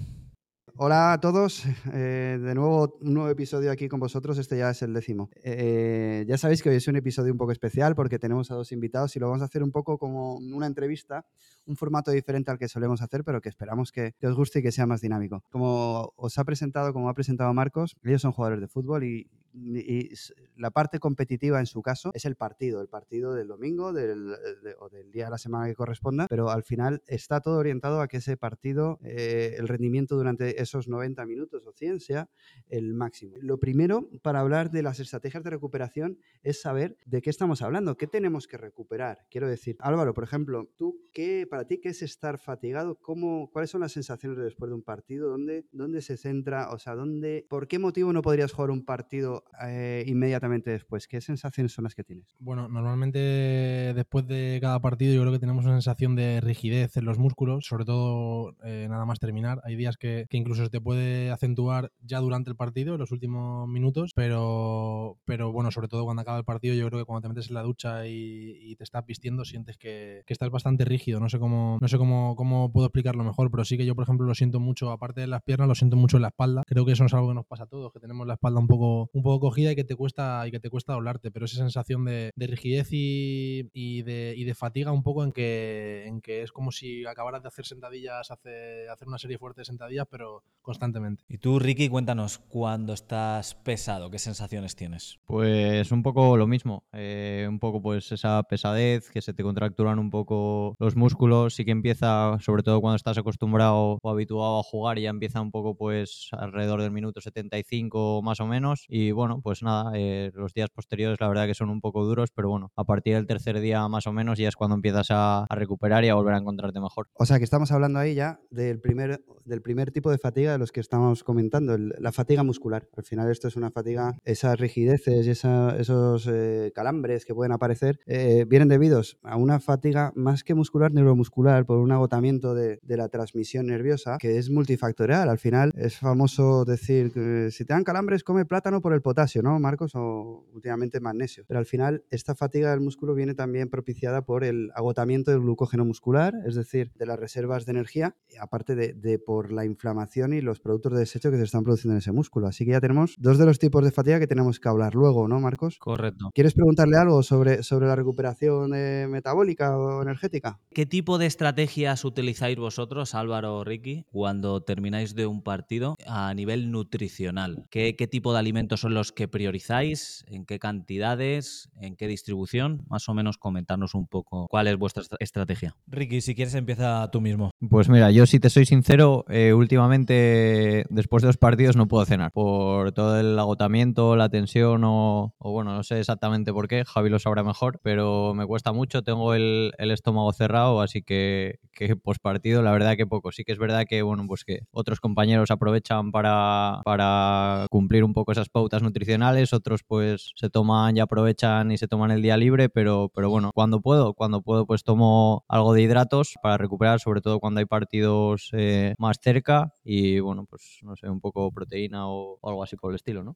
E: Hola a todos, eh, de nuevo un nuevo episodio aquí con vosotros, este ya es el décimo. Eh, ya sabéis que hoy es un episodio un poco especial porque tenemos a dos invitados y lo vamos a hacer un poco como una entrevista, un formato diferente al que solemos hacer, pero que esperamos que, os guste y que sea más dinámico. Como os ha presentado, como ha presentado Marcos, ellos son jugadores de fútbol y y la parte competitiva en su caso es el partido, el partido del domingo del, o del día de la semana que corresponda, pero al final está todo orientado a que ese partido, eh, el rendimiento durante esos 90 minutos o 100 sea el máximo. Lo primero para hablar de las estrategias de recuperación es saber de qué estamos hablando, qué tenemos que recuperar. Quiero decir, Álvaro, por ejemplo, tú, ¿qué, para ti, ¿qué es estar fatigado? ¿Cómo, ¿Cuáles son las sensaciones después de un partido? ¿Dónde, dónde se centra? O sea, ¿dónde, ¿por qué motivo no podrías jugar un partido eh, inmediatamente después? ¿Qué sensaciones son las que tienes?
C: Bueno, normalmente después de cada partido yo creo que tenemos una sensación de rigidez en los músculos, sobre todo eh, nada más terminar. Hay días que, incluso se te puede acentuar ya durante el partido, en los últimos minutos, pero, pero bueno, sobre todo cuando acaba el partido, yo creo que cuando te metes en la ducha y, te estás vistiendo, sientes que, estás bastante rígido. No sé cómo, no sé cómo, cómo puedo explicarlo mejor, pero sí que yo, por ejemplo, lo siento mucho, aparte de las piernas, lo siento mucho en la espalda. Creo que eso es algo que nos pasa a todos, que tenemos la espalda un poco, un poco cogida y que te cuesta, y que te cuesta doblarte, pero esa sensación de, rigidez y, y, de, y de fatiga un poco en que, en que es como si acabaras de hacer sentadillas, hace, hacer una serie fuerte de sentadillas, pero constantemente.
A: Y tú, Ricky, cuéntanos, cuando estás pesado, ¿qué sensaciones tienes?
D: Pues un poco lo mismo, eh, un poco pues esa pesadez, que se te contracturan un poco los músculos, sí que empieza, sobre todo cuando estás acostumbrado o habituado a jugar, ya empieza un poco pues alrededor del minuto 75 más o menos, y bueno, pues nada, eh, los días posteriores la verdad que son un poco duros, pero bueno, a partir del tercer día más o menos ya es cuando empiezas a, recuperar y a volver a encontrarte mejor.
E: O sea que estamos hablando ahí ya del primer, del primer tipo de fatiga de los que estamos comentando, la fatiga muscular. Al final esto es una fatiga, esas rigideces y esos eh, calambres que pueden aparecer eh, vienen debidos a una fatiga más que muscular, neuromuscular, por un agotamiento de, la transmisión nerviosa que es multifactorial. Al final es famoso decir que si te dan calambres come plátano por el potasio, ¿no, Marcos? O últimamente magnesio. Pero al final esta fatiga del músculo viene también propiciada por el agotamiento del glucógeno muscular, es decir, de las reservas de energía, aparte de, por la inflamación y los productos de desecho que se están produciendo en ese músculo. Así que ya tenemos dos de los tipos de fatiga que tenemos que hablar luego, ¿no, Marcos?
A: Correcto.
E: ¿Quieres preguntarle algo sobre, sobre la recuperación eh, metabólica o energética?
A: ¿Qué tipo de estrategias utilizáis vosotros, Álvaro o Ricky, cuando termináis de un partido a nivel nutricional? ¿Qué, ¿Qué tipo de alimentos son los que priorizáis? ¿En qué cantidades? ¿En qué distribución? Más o menos comentarnos un poco cuál es vuestra estrategia. Ricky, si quieres empieza tú mismo.
D: Pues mira, yo si te soy sincero, eh, últimamente después de los partidos no puedo cenar por todo el agotamiento, la tensión o, bueno, no sé exactamente por qué, Javi lo sabrá mejor, pero me cuesta mucho, tengo el, estómago cerrado, así que, que partido la verdad que poco. Sí que es verdad que bueno, pues que otros compañeros aprovechan para, para cumplir un poco esas pautas nutricionales, otros pues se toman y aprovechan y se toman el día libre, pero, pero bueno, cuando puedo, cuando puedo pues tomo algo de hidratos para recuperar, sobre todo cuando hay partidos eh, más cerca y bueno, pues no sé, un poco proteína o, algo así por el estilo, ¿no?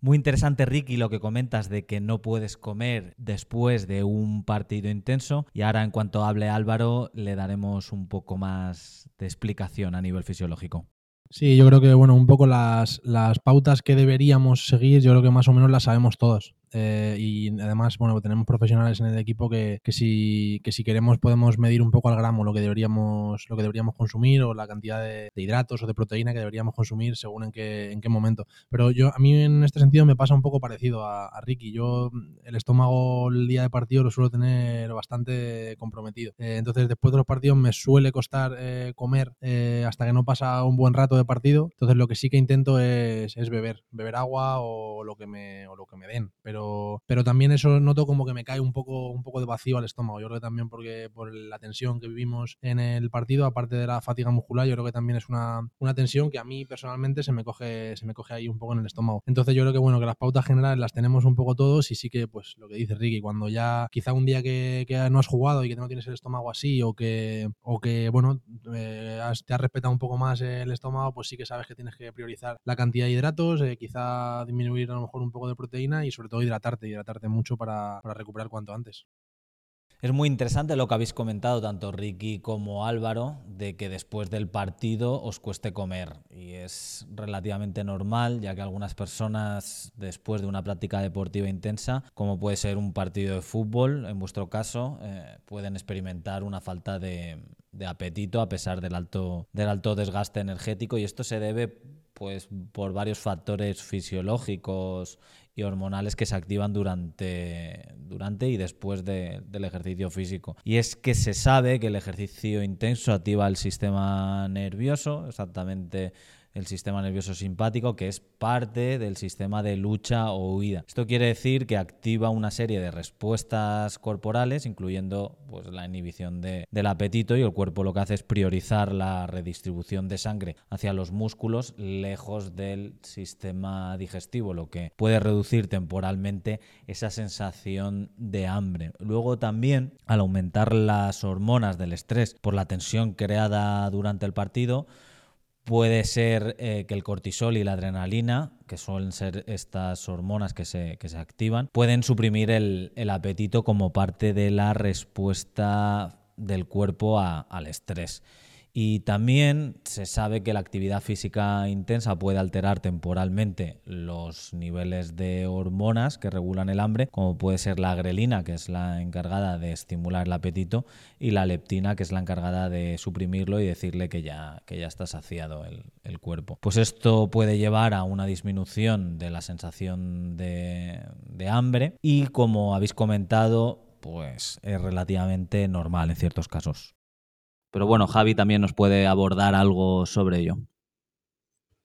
A: Muy interesante, Ricky, lo que comentas de que no puedes comer después de un partido intenso. Y ahora, en cuanto hable Álvaro, le daremos un poco más de explicación a nivel fisiológico.
C: Sí, yo creo que, bueno, un poco las, las pautas que deberíamos seguir, yo creo que más o menos las sabemos todos. Eh, y además, bueno, tenemos profesionales en el equipo que, que, si, que si queremos podemos medir un poco al gramo lo que deberíamos, lo que deberíamos consumir o la cantidad de, hidratos o de proteína que deberíamos consumir según en qué, en qué momento. Pero yo, a mí en este sentido me pasa un poco parecido a, Ricky. Yo el estómago el día de partido lo suelo tener bastante comprometido. Eh, entonces, después de los partidos me suele costar eh, comer hasta que no pasa un buen rato de partido. Entonces, lo que sí que intento es, es beber, beber agua o lo que me, o lo que me den. Pero pero, también eso noto como que me cae un poco, un poco de vacío al estómago. Yo creo que también porque por la tensión que vivimos en el partido, aparte de la fatiga muscular, yo creo que también es una, una tensión que a mí personalmente se me coge, se me coge ahí un poco en el estómago. Entonces yo creo que bueno, que las pautas generales las tenemos un poco todos y sí que pues lo que dice Ricky, cuando ya quizá un día que, no has jugado y que no tienes el estómago así o que, o que bueno, eh, te has respetado un poco más el estómago, pues sí que sabes que tienes que priorizar la cantidad de hidratos, eh, quizá disminuir a lo mejor un poco de proteína y sobre todo hidratarte, hidratarte mucho para, recuperar cuanto antes.
A: Es muy interesante lo que habéis comentado tanto Ricky como Álvaro, de que después del partido os cueste comer. Y es relativamente normal, ya que algunas personas, después de una práctica deportiva intensa, como puede ser un partido de fútbol, en vuestro caso, eh, pueden experimentar una falta de, de apetito a pesar del alto, del alto desgaste energético. Y esto se debe pues por varios factores fisiológicos y hormonales que se activan durante, durante y después del ejercicio físico. Y es que se sabe que el ejercicio intenso activa el sistema nervioso, exactamente el sistema nervioso simpático, que es parte del sistema de lucha o huida. Esto quiere decir que activa una serie de respuestas corporales, incluyendo pues, la inhibición del apetito, y el cuerpo lo que hace es priorizar la redistribución de sangre hacia los músculos lejos del sistema digestivo, lo que puede reducir temporalmente esa sensación de hambre. Luego también, al aumentar las hormonas del estrés por la tensión creada durante el partido, Puede ser eh, que el cortisol y la adrenalina, que suelen ser estas hormonas que se, que se activan, pueden suprimir el, el, apetito como parte de la respuesta del cuerpo a, al estrés. Y también se sabe que la actividad física intensa puede alterar temporalmente los niveles de hormonas que regulan el hambre, como puede ser la grelina, que es la encargada de estimular el apetito, y la leptina, que es la encargada de suprimirlo y decirle que ya, que ya está saciado el, cuerpo. Pues esto puede llevar a una disminución de la sensación de, de hambre y, como habéis comentado, pues es relativamente normal en ciertos casos. Pero bueno, Javi también nos puede abordar algo sobre ello.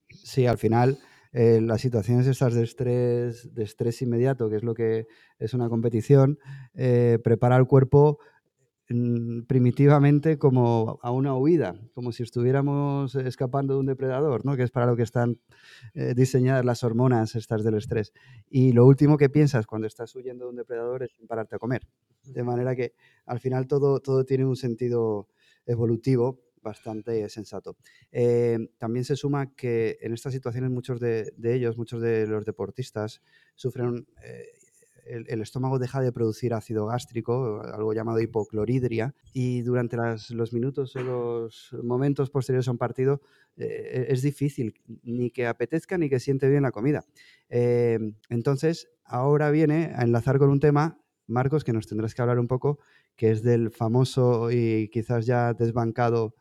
E: Sí, al final eh, las situaciones estas de estrés, de estrés inmediato, que es lo que es una competición, eh, prepara al cuerpo mm, primitivamente como a una huida, como si estuviéramos escapando de un depredador, ¿no? que es para lo que están eh, diseñadas las hormonas estas del estrés. Y lo último que piensas cuando estás huyendo de un depredador es pararte a comer. De manera que al final todo, todo tiene un sentido evolutivo bastante sensato. Eh, también se suma que en estas situaciones muchos de, ellos, muchos de los deportistas, sufren, eh, el, estómago deja de producir ácido gástrico, algo llamado hipocloridria, y durante los minutos o los momentos posteriores a un partido eh, es difícil ni que apetezca ni que siente bien la comida. entonces, ahora viene a enlazar con un tema, Marcos, que nos tendrás que hablar un poco, que es del famoso y quizás ya desbancado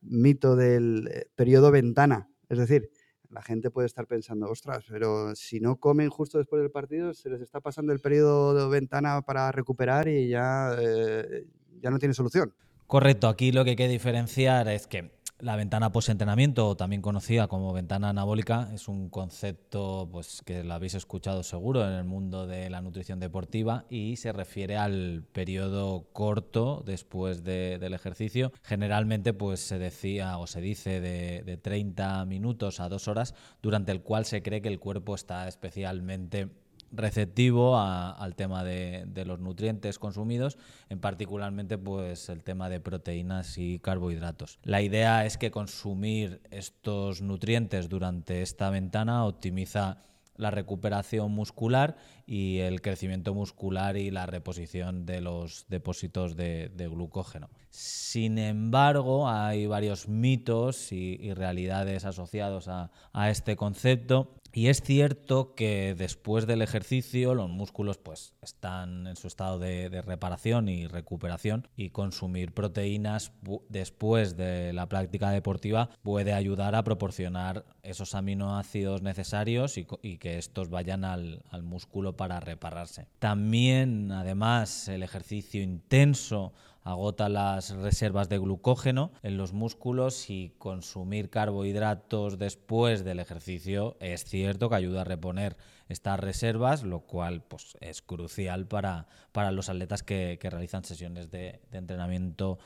E: mito del eh, periodo ventana. Es decir, la gente puede estar pensando, ostras, pero si no comen justo después del partido, se les está pasando el periodo de ventana para recuperar y ya, eh, ya no tiene solución.
A: Correcto, aquí lo que hay que diferenciar es que la ventana post-entrenamiento, también conocida como ventana anabólica, es un concepto pues, que lo habéis escuchado seguro en el mundo de la nutrición deportiva y se refiere al periodo corto después del ejercicio. Generalmente pues, se decía o se dice de, de 30 minutos a dos horas, durante el cual se cree que el cuerpo está especialmente receptivo al tema de, los nutrientes consumidos, en particularmente pues el tema de proteínas y carbohidratos. La idea es que consumir estos nutrientes durante esta ventana optimiza la recuperación muscular y el crecimiento muscular y la reposición de los depósitos de, glucógeno. Sin embargo, hay varios mitos y, realidades asociados a, a este concepto y es cierto que después del ejercicio los músculos pues están en su estado de, reparación y recuperación y consumir proteínas después de la práctica deportiva puede ayudar a proporcionar esos aminoácidos necesarios y, que estos vayan al, al músculo para repararse. También además el ejercicio intenso agota las reservas de glucógeno en los músculos y consumir carbohidratos después del ejercicio es cierto que ayuda a reponer estas reservas, lo cual pues, es crucial para, para los atletas que, realizan sesiones de, de entrenamiento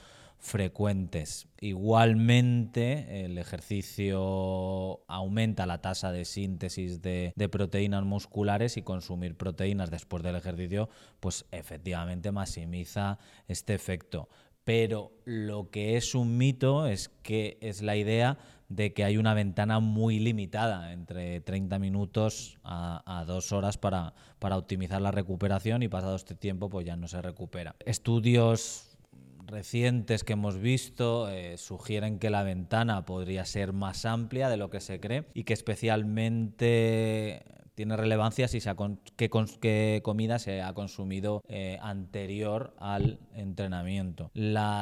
A: frecuentes. Igualmente, el ejercicio aumenta la tasa de síntesis de, proteínas musculares y consumir proteínas después del ejercicio, pues efectivamente maximiza este efecto. Pero lo que es un mito es que es la idea de que hay una ventana muy limitada, entre 30 minutos a, a dos horas para, para optimizar la recuperación y pasado este tiempo pues ya no se recupera. Estudios recientes que hemos visto eh, sugieren que la ventana podría ser más amplia de lo que se cree y que especialmente tiene relevancia si se ha qué, comida se ha consumido eh, anterior al entrenamiento.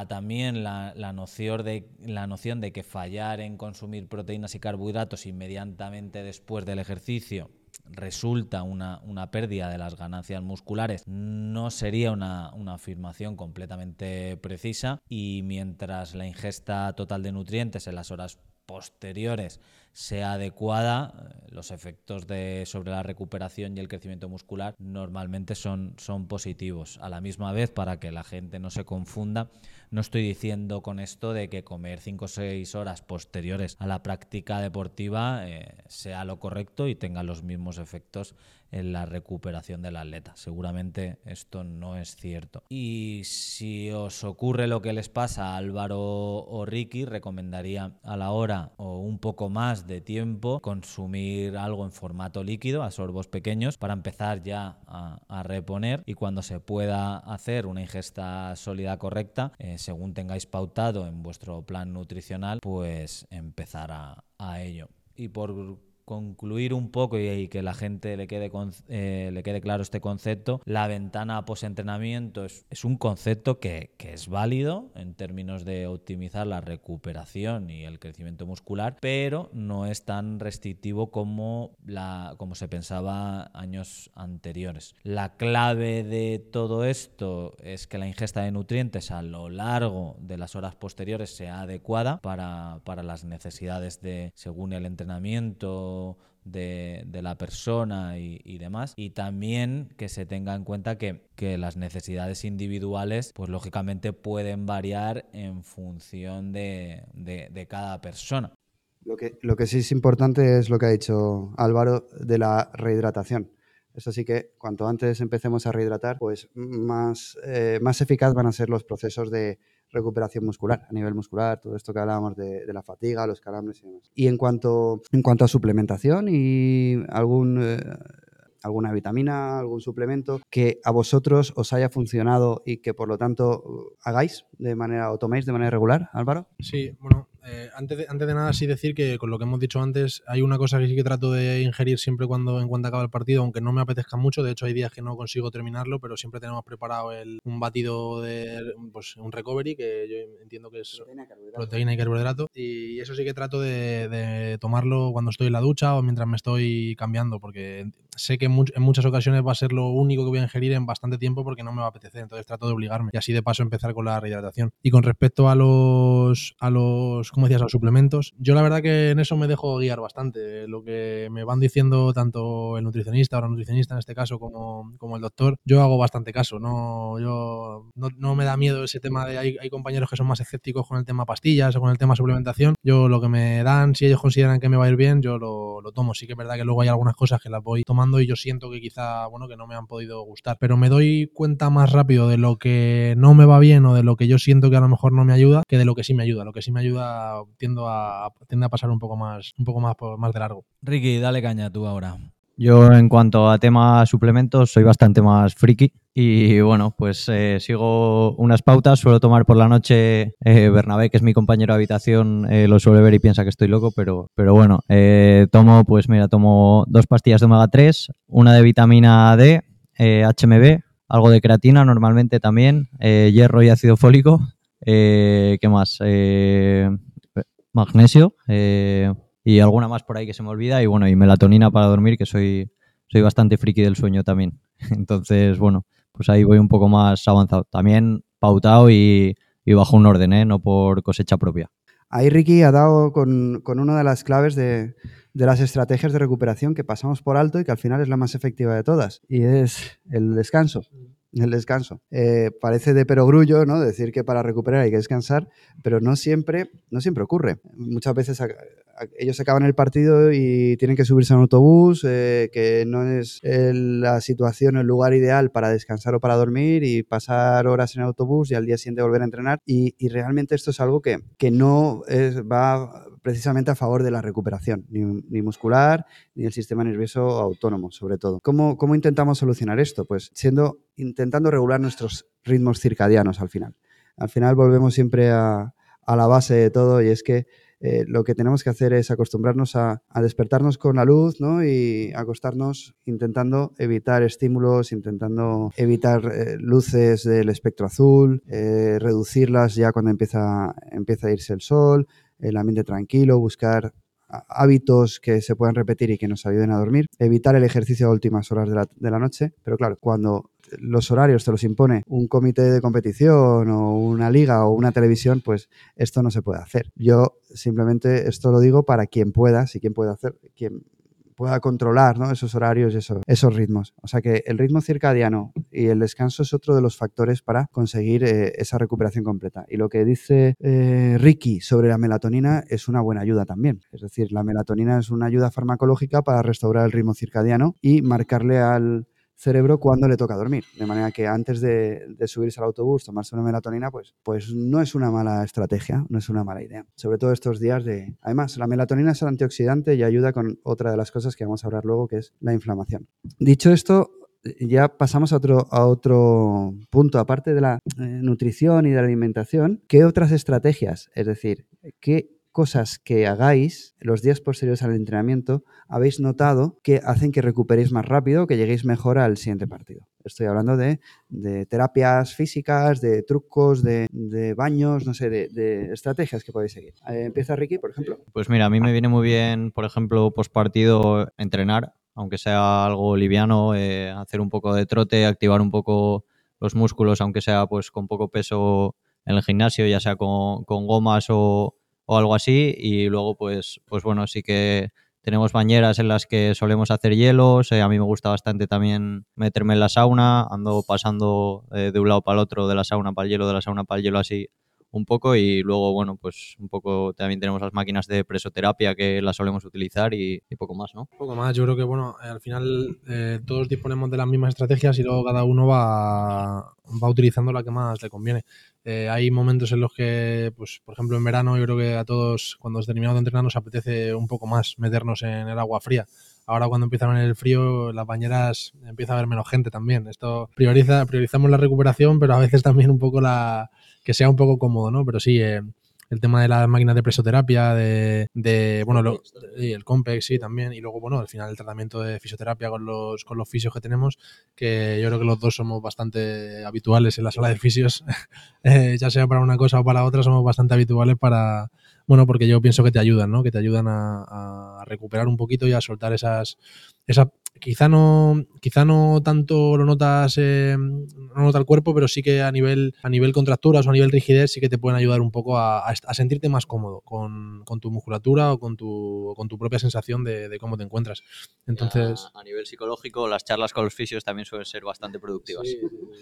A: También la, la, noción de, la noción de que fallar en consumir proteínas y carbohidratos inmediatamente después del ejercicio resulta una, una, pérdida de las ganancias musculares no sería una, una, afirmación completamente precisa. Y mientras la ingesta total de nutrientes en las horas posteriores sea adecuada, eh, los efectos de, sobre la recuperación y el crecimiento muscular normalmente son, son positivos. A la misma vez, para que la gente no se confunda, no estoy diciendo con esto de que comer 5 o 6 horas posteriores a la práctica deportiva eh, sea lo correcto y tenga los mismos efectos en la recuperación del atleta. Seguramente esto no es cierto. Y si os ocurre lo que les pasa a Álvaro o Ricky, recomendaría a la hora o un poco más de tiempo consumir algo en formato líquido, a sorbos pequeños, para empezar ya a, reponer y cuando se pueda hacer una ingesta sólida correcta, eh, según tengáis pautado en vuestro plan nutricional, pues empezar a, a ello. Y por concluir un poco y, que la gente le quede, eh, le quede claro este concepto, la ventana post-entrenamiento es, es, un concepto que, que, es válido en términos de optimizar la recuperación y el crecimiento muscular, pero no es tan restrictivo como, la, como se pensaba años anteriores. La clave de todo esto es que la ingesta de nutrientes a lo largo de las horas posteriores sea adecuada para, para las necesidades de, según el entrenamiento, de, la persona y, demás. Y también que se tenga en cuenta que, las necesidades individuales, pues lógicamente pueden variar en función de, cada persona.
E: Lo que, lo que sí es importante es lo que ha dicho Álvaro de la rehidratación. Eso sí que cuanto antes empecemos a rehidratar, pues más, eh, más eficaz van a ser los procesos de, recuperación muscular, a nivel muscular, todo esto que hablábamos de, la fatiga, los calambres y demás. Y en cuanto, en cuanto a suplementación y algún... Eh, alguna vitamina, algún suplemento que a vosotros os haya funcionado y que por lo tanto hagáis de manera o toméis de manera regular, Álvaro?
C: Sí, bueno, eh, antes, de, antes de nada, sí decir que con lo que hemos dicho antes, hay una cosa que sí que trato de ingerir siempre cuando en cuanto acaba el partido, aunque no me apetezca mucho. De hecho, hay días que no consigo terminarlo, pero siempre tenemos preparado el, un batido de pues, un recovery, que yo entiendo que es proteína, y carbohidrato. Y eso sí que trato de, tomarlo cuando estoy en la ducha o mientras me estoy cambiando, porque sé que en, muchas ocasiones va a ser lo único que voy a ingerir en bastante tiempo porque no me va a apetecer. Entonces trato de obligarme y así de paso empezar con la rehidratación. Y con respecto a los, a los como decías, los suplementos. Yo la verdad que en eso me dejo guiar bastante. Lo que me van diciendo tanto el nutricionista o la nutricionista en este caso como, como el doctor, yo hago bastante caso. No, yo, no, me da miedo ese tema de... Hay, hay, compañeros que son más escépticos con el tema pastillas o con el tema suplementación. Yo lo que me dan, si ellos consideran que me va a ir bien, yo lo, lo tomo. Sí que es verdad que luego hay algunas cosas que las voy tomando y yo siento que quizá, bueno, que no me han podido gustar. Pero me doy cuenta más rápido de lo que no me va bien o de lo que yo siento que a lo mejor no me ayuda que de lo que sí me ayuda. Lo que sí me ayuda tiendo a, tiende a pasar un poco más, un poco más, más de largo.
A: Ricky, dale caña tú ahora.
D: Yo en cuanto a tema suplementos soy bastante más friki y bueno, pues eh, sigo unas pautas, suelo tomar por la noche, eh, Bernabé, que es mi compañero de habitación, eh, lo suele ver y piensa que estoy loco, pero, pero bueno, tomo, pues mira, tomo dos pastillas de omega 3, una de vitamina D, HMB, algo de creatina normalmente también, hierro y ácido fólico, ¿qué más? Magnesio eh, y alguna más por ahí que se me olvida y bueno, y melatonina para dormir, que soy, soy bastante friki del sueño también. Entonces, bueno, pues ahí voy un poco más avanzado. También pautado y, bajo un orden, ¿eh? no por cosecha propia.
E: Ahí Ricky ha dado con, una de las claves de, de, las estrategias de recuperación que pasamos por alto y que al final es la más efectiva de todas, y es el descanso el descanso. Eh, parece de perogrullo, ¿no? Decir que para recuperar hay que descansar, pero no siempre, no siempre ocurre. Muchas veces ellos acaban el partido y tienen que subirse a un autobús, eh, que no es la situación el lugar ideal para descansar o para dormir y pasar horas en el autobús y al día siguiente volver a entrenar. Y, realmente esto es algo que, que no es, va precisamente a favor de la recuperación, ni, muscular, ni el sistema nervioso autónomo, sobre todo. ¿Cómo, ¿Cómo, intentamos solucionar esto? Pues siendo, intentando regular nuestros ritmos circadianos al final. Al final volvemos siempre a, la base de todo y es que
B: eh, lo que tenemos que hacer es acostumbrarnos a, despertarnos con la luz ¿no? y acostarnos intentando evitar estímulos, intentando evitar eh, luces del espectro azul, eh, reducirlas ya cuando empieza a irse el sol, el ambiente tranquilo, buscar hábitos que se puedan repetir y que nos ayuden a dormir, evitar el ejercicio a últimas horas de la, noche, pero claro, cuando los horarios te los impone un comité de competición o una liga o una televisión, pues esto no se puede hacer. Yo simplemente esto lo digo para quien pueda, si quien puede hacer, quien pueda controlar esos horarios y esos ritmos. O sea que el ritmo circadiano y el descanso es otro de los factores para conseguir eh, esa recuperación completa. Y lo que dice eh, Ricky sobre la melatonina es una buena ayuda también. Es decir, la melatonina es una ayuda farmacológica para restaurar el ritmo circadiano y marcarle al, cerebro cuando le toca dormir. De manera que antes de, subirse al autobús, tomarse una melatonina, pues, pues no es una mala estrategia, no es una mala idea. Sobre todo estos días de... Además, la melatonina es antioxidante y ayuda con otra de las cosas que vamos a hablar luego, que es la inflamación. Dicho esto, ya pasamos a otro, a otro punto, aparte de la eh, nutrición y de la alimentación, ¿qué otras estrategias? Es decir, ¿qué cosas que hagáis los días posteriores al entrenamiento habéis notado que hacen que recuperéis más rápido, que lleguéis mejor al siguiente partido. Estoy hablando de, terapias físicas, de trucos, de, baños, no sé, de, estrategias que podéis seguir. Eh, empieza Ricky, por ejemplo.
D: Pues mira, a mí me viene muy bien, por ejemplo, post partido entrenar, aunque sea algo liviano, eh, hacer un poco de trote, activar un poco los músculos, aunque sea pues con poco peso en el gimnasio, ya sea con gomas o, o algo así. Y luego, pues, pues bueno, sí que tenemos bañeras en las que solemos hacer hielos. a mí me gusta bastante también meterme en la sauna. Ando pasando eh, de un lado para el otro, de la sauna para el hielo, de la sauna para el hielo, así un poco. Y luego, bueno, pues un poco también tenemos las máquinas de presoterapia que las solemos utilizar y, poco más, ¿no?
C: Poco más. Yo creo que, bueno, al final eh, todos disponemos de las mismas estrategias y luego cada uno va, va utilizando la que más le conviene. Eh, hay momentos en los que, pues, por ejemplo, en verano, yo creo que a todos, cuando terminamos de entrenar, nos apetece un poco más meternos en el agua fría. Ahora, cuando empieza a venir el frío, las bañeras empieza a haber menos gente también. Esto prioriza, priorizamos la recuperación, pero a veces también un poco la que sea un poco cómodo, ¿no? Pero sí, eh, el tema de las máquinas de presoterapia, de, de bueno, lo, el Compex, sí, también, y luego, bueno, al final el tratamiento de fisioterapia con los, con los fisios que tenemos, que yo creo que los dos somos bastante habituales en la sala de fisios, eh, ya sea para una cosa o para otra, somos bastante habituales para, bueno, porque yo pienso que te ayudan, ¿no? Que te ayudan a, a recuperar un poquito y a soltar esas, esas quizá no, quizá no tanto lo notas, eh, no nota el cuerpo, pero sí que a nivel, a nivel contracturas o a nivel rigidez sí que te pueden ayudar un poco a, sentirte más cómodo con, tu musculatura o con tu, con tu propia sensación de, cómo te encuentras. Entonces,
D: a, nivel psicológico, las charlas con los fisios también suelen ser bastante productivas.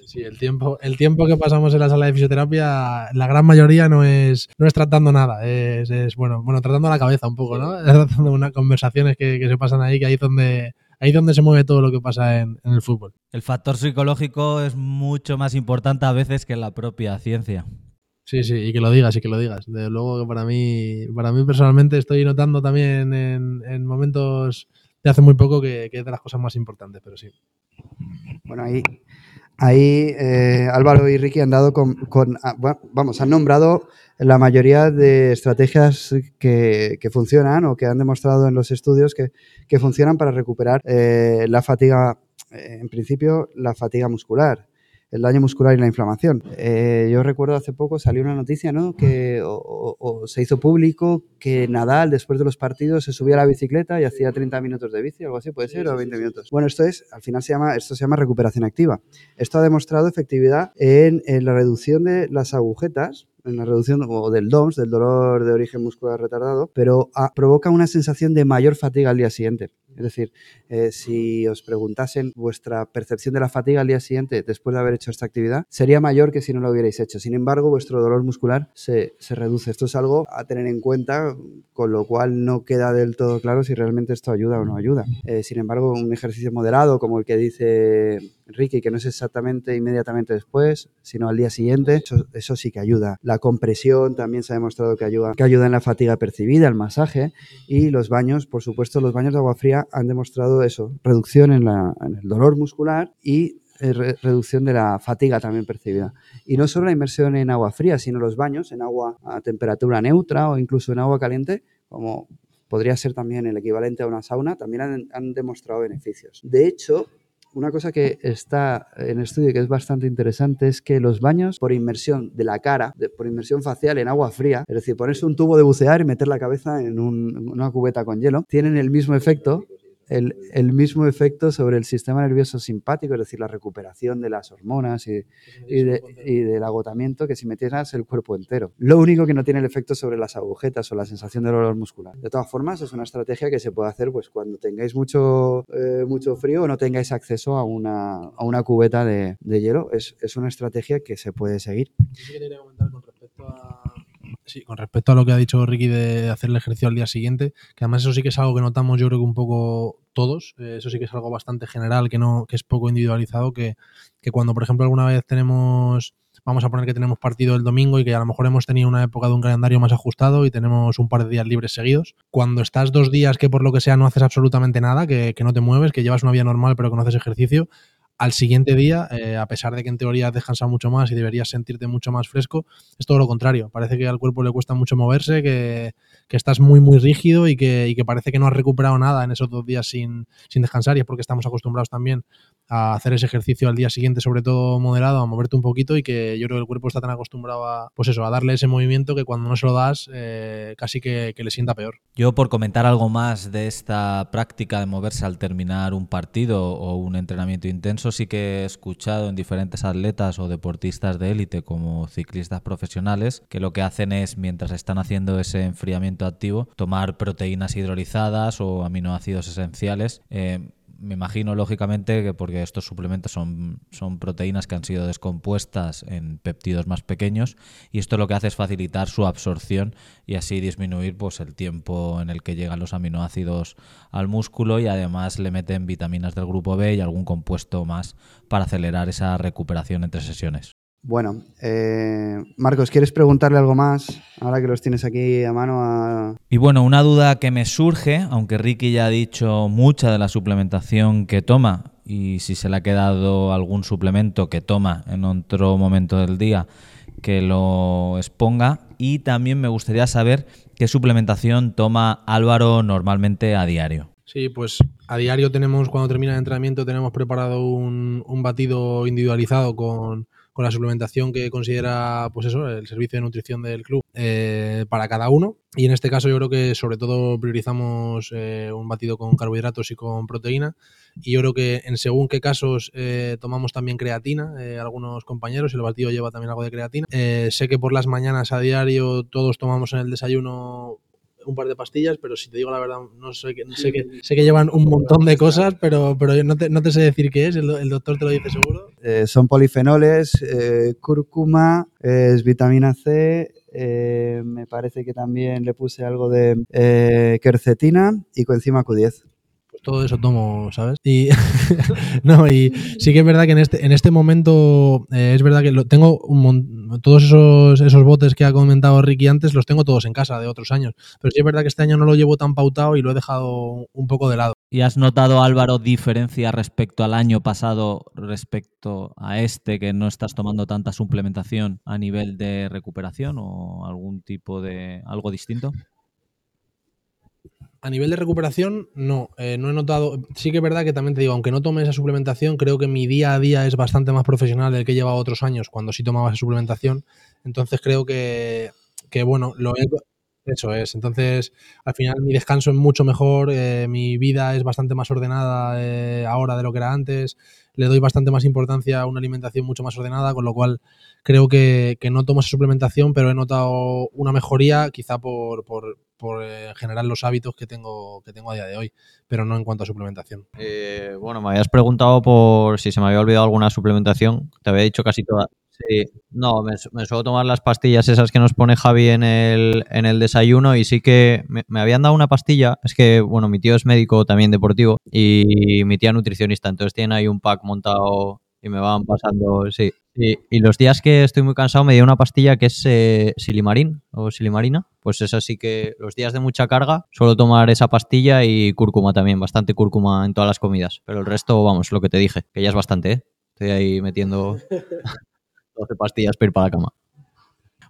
C: Sí, el tiempo, el tiempo que pasamos en la sala de fisioterapia, la gran mayoría no es, no es tratando nada, es, bueno, bueno, tratando la cabeza un poco, ¿no? Tratando unas conversaciones que, que se pasan ahí, que ahí es donde ahí es donde se mueve todo lo que pasa en, el fútbol.
A: El factor psicológico es mucho más importante a veces que la propia ciencia.
C: Sí, sí, y que lo digas, y que lo digas. De luego que para mí, para mí personalmente estoy notando también en, momentos de hace muy poco que, es de las cosas más importantes, pero sí.
B: Bueno, ahí, ahí eh, Álvaro y Ricky han dado con, ah, vamos, han nombrado la mayoría de estrategias que, funcionan o que han demostrado en los estudios que, funcionan para recuperar eh, la fatiga, eh, en principio la fatiga muscular el daño muscular y la inflamación. Eh, yo recuerdo hace poco salió una noticia, ¿no? Que o, se hizo público que Nadal después de los partidos se subía a la bicicleta y hacía 30 minutos de bici, algo así puede ser, o 20 minutos. Bueno, esto es, al final se llama, esto se llama recuperación activa. Esto ha demostrado efectividad en, la reducción de las agujetas en la reducción o del DOMS, del dolor de origen muscular retardado, pero provoca una sensación de mayor fatiga al día siguiente. Es decir, eh, si os preguntasen vuestra percepción de la fatiga al día siguiente después de haber hecho esta actividad, sería mayor que si no lo hubierais hecho. Sin embargo, vuestro dolor muscular se, reduce. Esto es algo a tener en cuenta, con lo cual no queda del todo claro si realmente esto ayuda o no ayuda. Eh, sin embargo, un ejercicio moderado como el que dice Ricky, que no es exactamente inmediatamente después, sino al día siguiente, eso, sí que ayuda. La compresión también se ha demostrado que ayuda, que ayuda en la fatiga percibida, el masaje y los baños, por supuesto, los baños de agua fría han demostrado eso, reducción en, el dolor muscular y
E: eh, re- reducción de la fatiga también percibida. Y no solo la inmersión en agua fría, sino los baños en agua a temperatura neutra o incluso en agua caliente, como podría ser también el equivalente a una sauna, también han demostrado beneficios. De hecho, una cosa que está en estudio y que es bastante interesante es que los baños por inmersión de la cara, por inmersión facial en agua fría, es decir, ponerse un tubo de bucear y meter la cabeza en un- una cubeta con hielo, tienen el mismo efecto el, el mismo efecto sobre el sistema nervioso simpático, es decir, la recuperación de las hormonas y, y de- y del agotamiento que si metieras el cuerpo entero. Lo único que no tiene el efecto sobre las agujetas o la sensación de dolor muscular. De todas formas, es una estrategia que se puede hacer pues, cuando tengáis mucho, eh, mucho frío o no tengáis acceso a una, a una cubeta de, de hielo. Es, es una estrategia que se puede seguir.
C: Yo sí que te quería comentar con respecto a. Sí, con respecto a lo que ha dicho Ricky de hacer el ejercicio al día siguiente, que además eso sí que es algo que notamos yo creo que un poco todos, eh, eso sí que es algo bastante general, que no, que es poco individualizado, que, que cuando por ejemplo alguna vez tenemos, vamos a poner que tenemos partido el domingo y que a lo mejor hemos tenido una época de un calendario más ajustado y tenemos un par de días libres seguidos, cuando estás dos días que por lo que sea no haces absolutamente nada, que, que no te mueves, que llevas una vida normal pero que no haces ejercicio, al siguiente día, eh, a pesar de que en teoría has descansado mucho más y deberías sentirte mucho más fresco, es todo lo contrario. Parece que al cuerpo le cuesta mucho moverse, que, que estás muy, muy rígido y que, que parece que no has recuperado nada en esos dos días sin, sin descansar. Y es porque estamos acostumbrados también a hacer ese ejercicio al día siguiente, sobre todo moderado, a moverte un poquito y que yo creo que el cuerpo está tan acostumbrado a, pues eso, a darle ese movimiento que cuando no se lo das, eh, casi que, que le sienta peor.
A: Yo por comentar algo más de esta práctica de moverse al terminar un partido o un entrenamiento intenso, sí que he escuchado en diferentes atletas o deportistas de élite como ciclistas profesionales que lo que hacen es, mientras están haciendo ese enfriamiento activo, tomar proteínas hidrolizadas o aminoácidos esenciales. eh, me imagino, lógicamente, que porque estos suplementos son, son proteínas que han sido descompuestas en péptidos más pequeños y esto lo que hace es facilitar su absorción y así disminuir pues, el tiempo en el que llegan los aminoácidos al músculo y además le meten vitaminas del grupo B y algún compuesto más para acelerar esa recuperación entre sesiones.
E: Bueno, eh, Marcos, ¿quieres preguntarle algo más? Ahora que los tienes aquí a mano a,
A: Y bueno, una duda que me surge, aunque Ricky ya ha dicho mucha de la suplementación que toma y si se le ha quedado algún suplemento que toma en otro momento del día, que lo exponga. Y también me gustaría saber qué suplementación toma Álvaro normalmente a diario.
C: Sí, pues a diario tenemos, cuando termina el entrenamiento, tenemos preparado un, un batido individualizado con, con la suplementación que considera, pues eso, el servicio de nutrición del club eh, para cada uno. Y en este caso yo creo que sobre todo priorizamos eh, un batido con carbohidratos y con proteína. Y yo creo que en según qué casos eh, tomamos también creatina, algunos compañeros, el batido lleva también algo de creatina. Sé que por las mañanas a diario todos tomamos en el desayuno un par de pastillas, pero si te digo la verdad, no sé que, sé que, sé que llevan un montón de cosas, pero, pero yo no, te, no te sé decir qué es, el, el doctor te lo dice seguro.
E: Eh, son polifenoles, eh, cúrcuma, eh, es vitamina C, eh, me parece que también le puse algo de eh, quercetina y coenzima Q10.
C: Todo eso tomo, ¿sabes? Y no, y sí que es verdad que en este, en este momento eh, es verdad que lo, tengo un mon- todos esos, esos botes que ha comentado Ricky antes, los tengo todos en casa de otros años. Pero sí es verdad que este año no lo llevo tan pautado y lo he dejado un poco de lado.
A: ¿Y has notado, Álvaro, diferencia respecto al año pasado, respecto a este, que no estás tomando tanta suplementación a nivel de recuperación o algún tipo de algo distinto?
C: A nivel de recuperación, no, eh, no he notado. Sí que es verdad que también te digo, aunque no tome esa suplementación, creo que mi día a día es bastante más profesional del que he llevado otros años cuando sí tomaba esa suplementación. Entonces creo que, que bueno, lo he. Eso es. Entonces, al final mi descanso es mucho mejor, eh, mi vida es bastante más ordenada eh, ahora de lo que era antes. Le doy bastante más importancia a una alimentación mucho más ordenada, con lo cual creo que, que no tomo esa suplementación, pero he notado una mejoría, quizá por, por, por eh, generar los hábitos que tengo, que tengo a día de hoy, pero no en cuanto a suplementación.
D: Eh, bueno, me habías preguntado por si se me había olvidado alguna suplementación. Te había dicho casi toda. Sí, no, me, me suelo tomar las pastillas esas que nos pone Javi en el, en el desayuno y sí que me, me habían dado una pastilla. Es que, bueno, mi tío es médico también deportivo y mi tía nutricionista, entonces tienen ahí un pack montado y me van pasando, sí. Y, y los días que estoy muy cansado me dio una pastilla que es eh, silimarín o silimarina. Pues es así que los días de mucha carga suelo tomar esa pastilla y cúrcuma también, bastante cúrcuma en todas las comidas. Pero el resto, vamos, lo que te dije, que ya es bastante, ¿eh? Estoy ahí metiendo 12 pastillas para ir para la cama.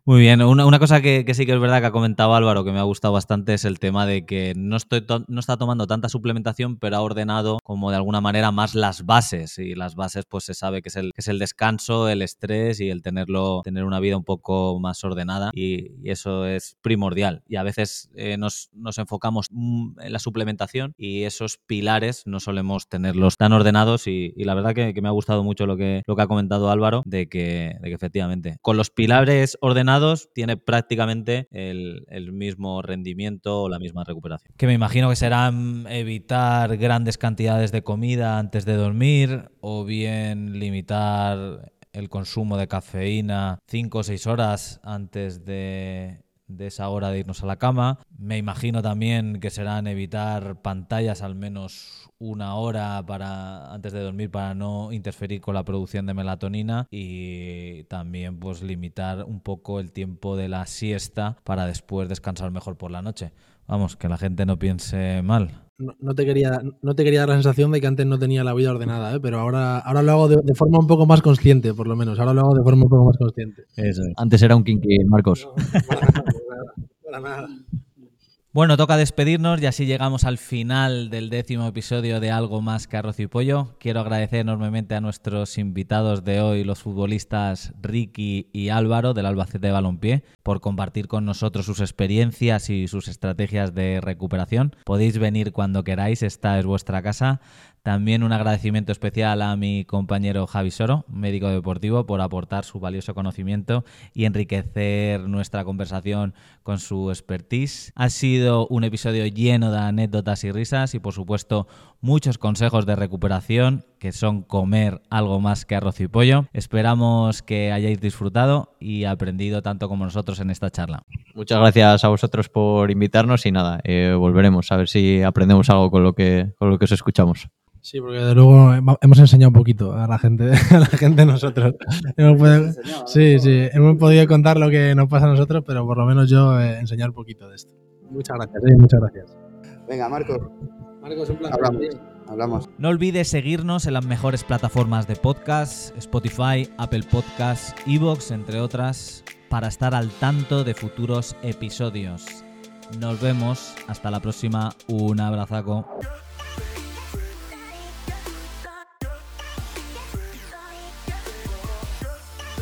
A: Muy bien, una, una cosa que, sí que es verdad que ha comentado Álvaro, que me ha gustado bastante, es el tema de que no, estoy to- no está tomando tanta suplementación, pero ha ordenado como de alguna manera más las bases. Y las bases, pues se sabe que es el, que es el descanso, el estrés y el tenerlo, tener una vida un poco más ordenada. Y, eso es primordial. Y a veces eh, nos, nos enfocamos mm, en la suplementación y esos pilares no solemos tenerlos tan ordenados. Y, y la verdad que, que me ha gustado mucho lo que, lo que ha comentado Álvaro, de que, de que efectivamente con los pilares ordenados tiene prácticamente el, el mismo rendimiento o la misma recuperación. Que me imagino que serán evitar grandes cantidades de comida antes de dormir o bien limitar el consumo de cafeína 5 o 6 horas antes de, de esa hora de irnos a la cama. Me imagino también que serán evitar pantallas al menos una hora para antes de dormir para no interferir con la producción de melatonina y también pues limitar un poco el tiempo de la siesta para después descansar mejor por la noche. Vamos, que la gente no piense mal.
C: No, no te quería, no te quería dar la sensación de que antes no tenía la vida ordenada, ¿eh? pero ahora, ahora lo hago de, de forma un poco más consciente, por lo menos. Ahora lo hago de forma un poco más consciente.
A: Eso es.
D: Antes era un kinky, Marcos.
C: Para nada, para nada.
A: Bueno, toca despedirnos y así llegamos al final del décimo episodio de Algo más que arroz y pollo. Quiero agradecer enormemente a nuestros invitados de hoy, los futbolistas Ricky y Álvaro del Albacete Balompié, por compartir con nosotros sus experiencias y sus estrategias de recuperación. Podéis venir cuando queráis, esta es vuestra casa. También un agradecimiento especial a mi compañero Javi Soro, médico deportivo, por aportar su valioso conocimiento y enriquecer nuestra conversación con su expertise. Ha sido un episodio lleno de anécdotas y risas y por supuesto muchos consejos de recuperación que son comer algo más que arroz y pollo. Esperamos que hayáis disfrutado y aprendido tanto como nosotros en esta charla.
D: Muchas gracias a vosotros por invitarnos y nada, eh, volveremos a ver si aprendemos algo con lo que, con lo que os escuchamos.
C: Sí, porque de luego hemos- enseñado un poquito a la gente, a la gente nosotros. Hemos podido- sí, sí, hemos podido contar lo que nos pasa a nosotros, pero por lo menos yo eh, enseñar un poquito de esto. Muchas gracias, eh, muchas gracias.
E: Venga, Marcos,
C: Marcos, un placer.
E: hablamos. Hablamos.
A: No olvides seguirnos en las mejores plataformas de podcast, Spotify, Apple Podcasts, Evox, entre otras, para estar al tanto de futuros episodios. Nos vemos, hasta la próxima, un abrazaco.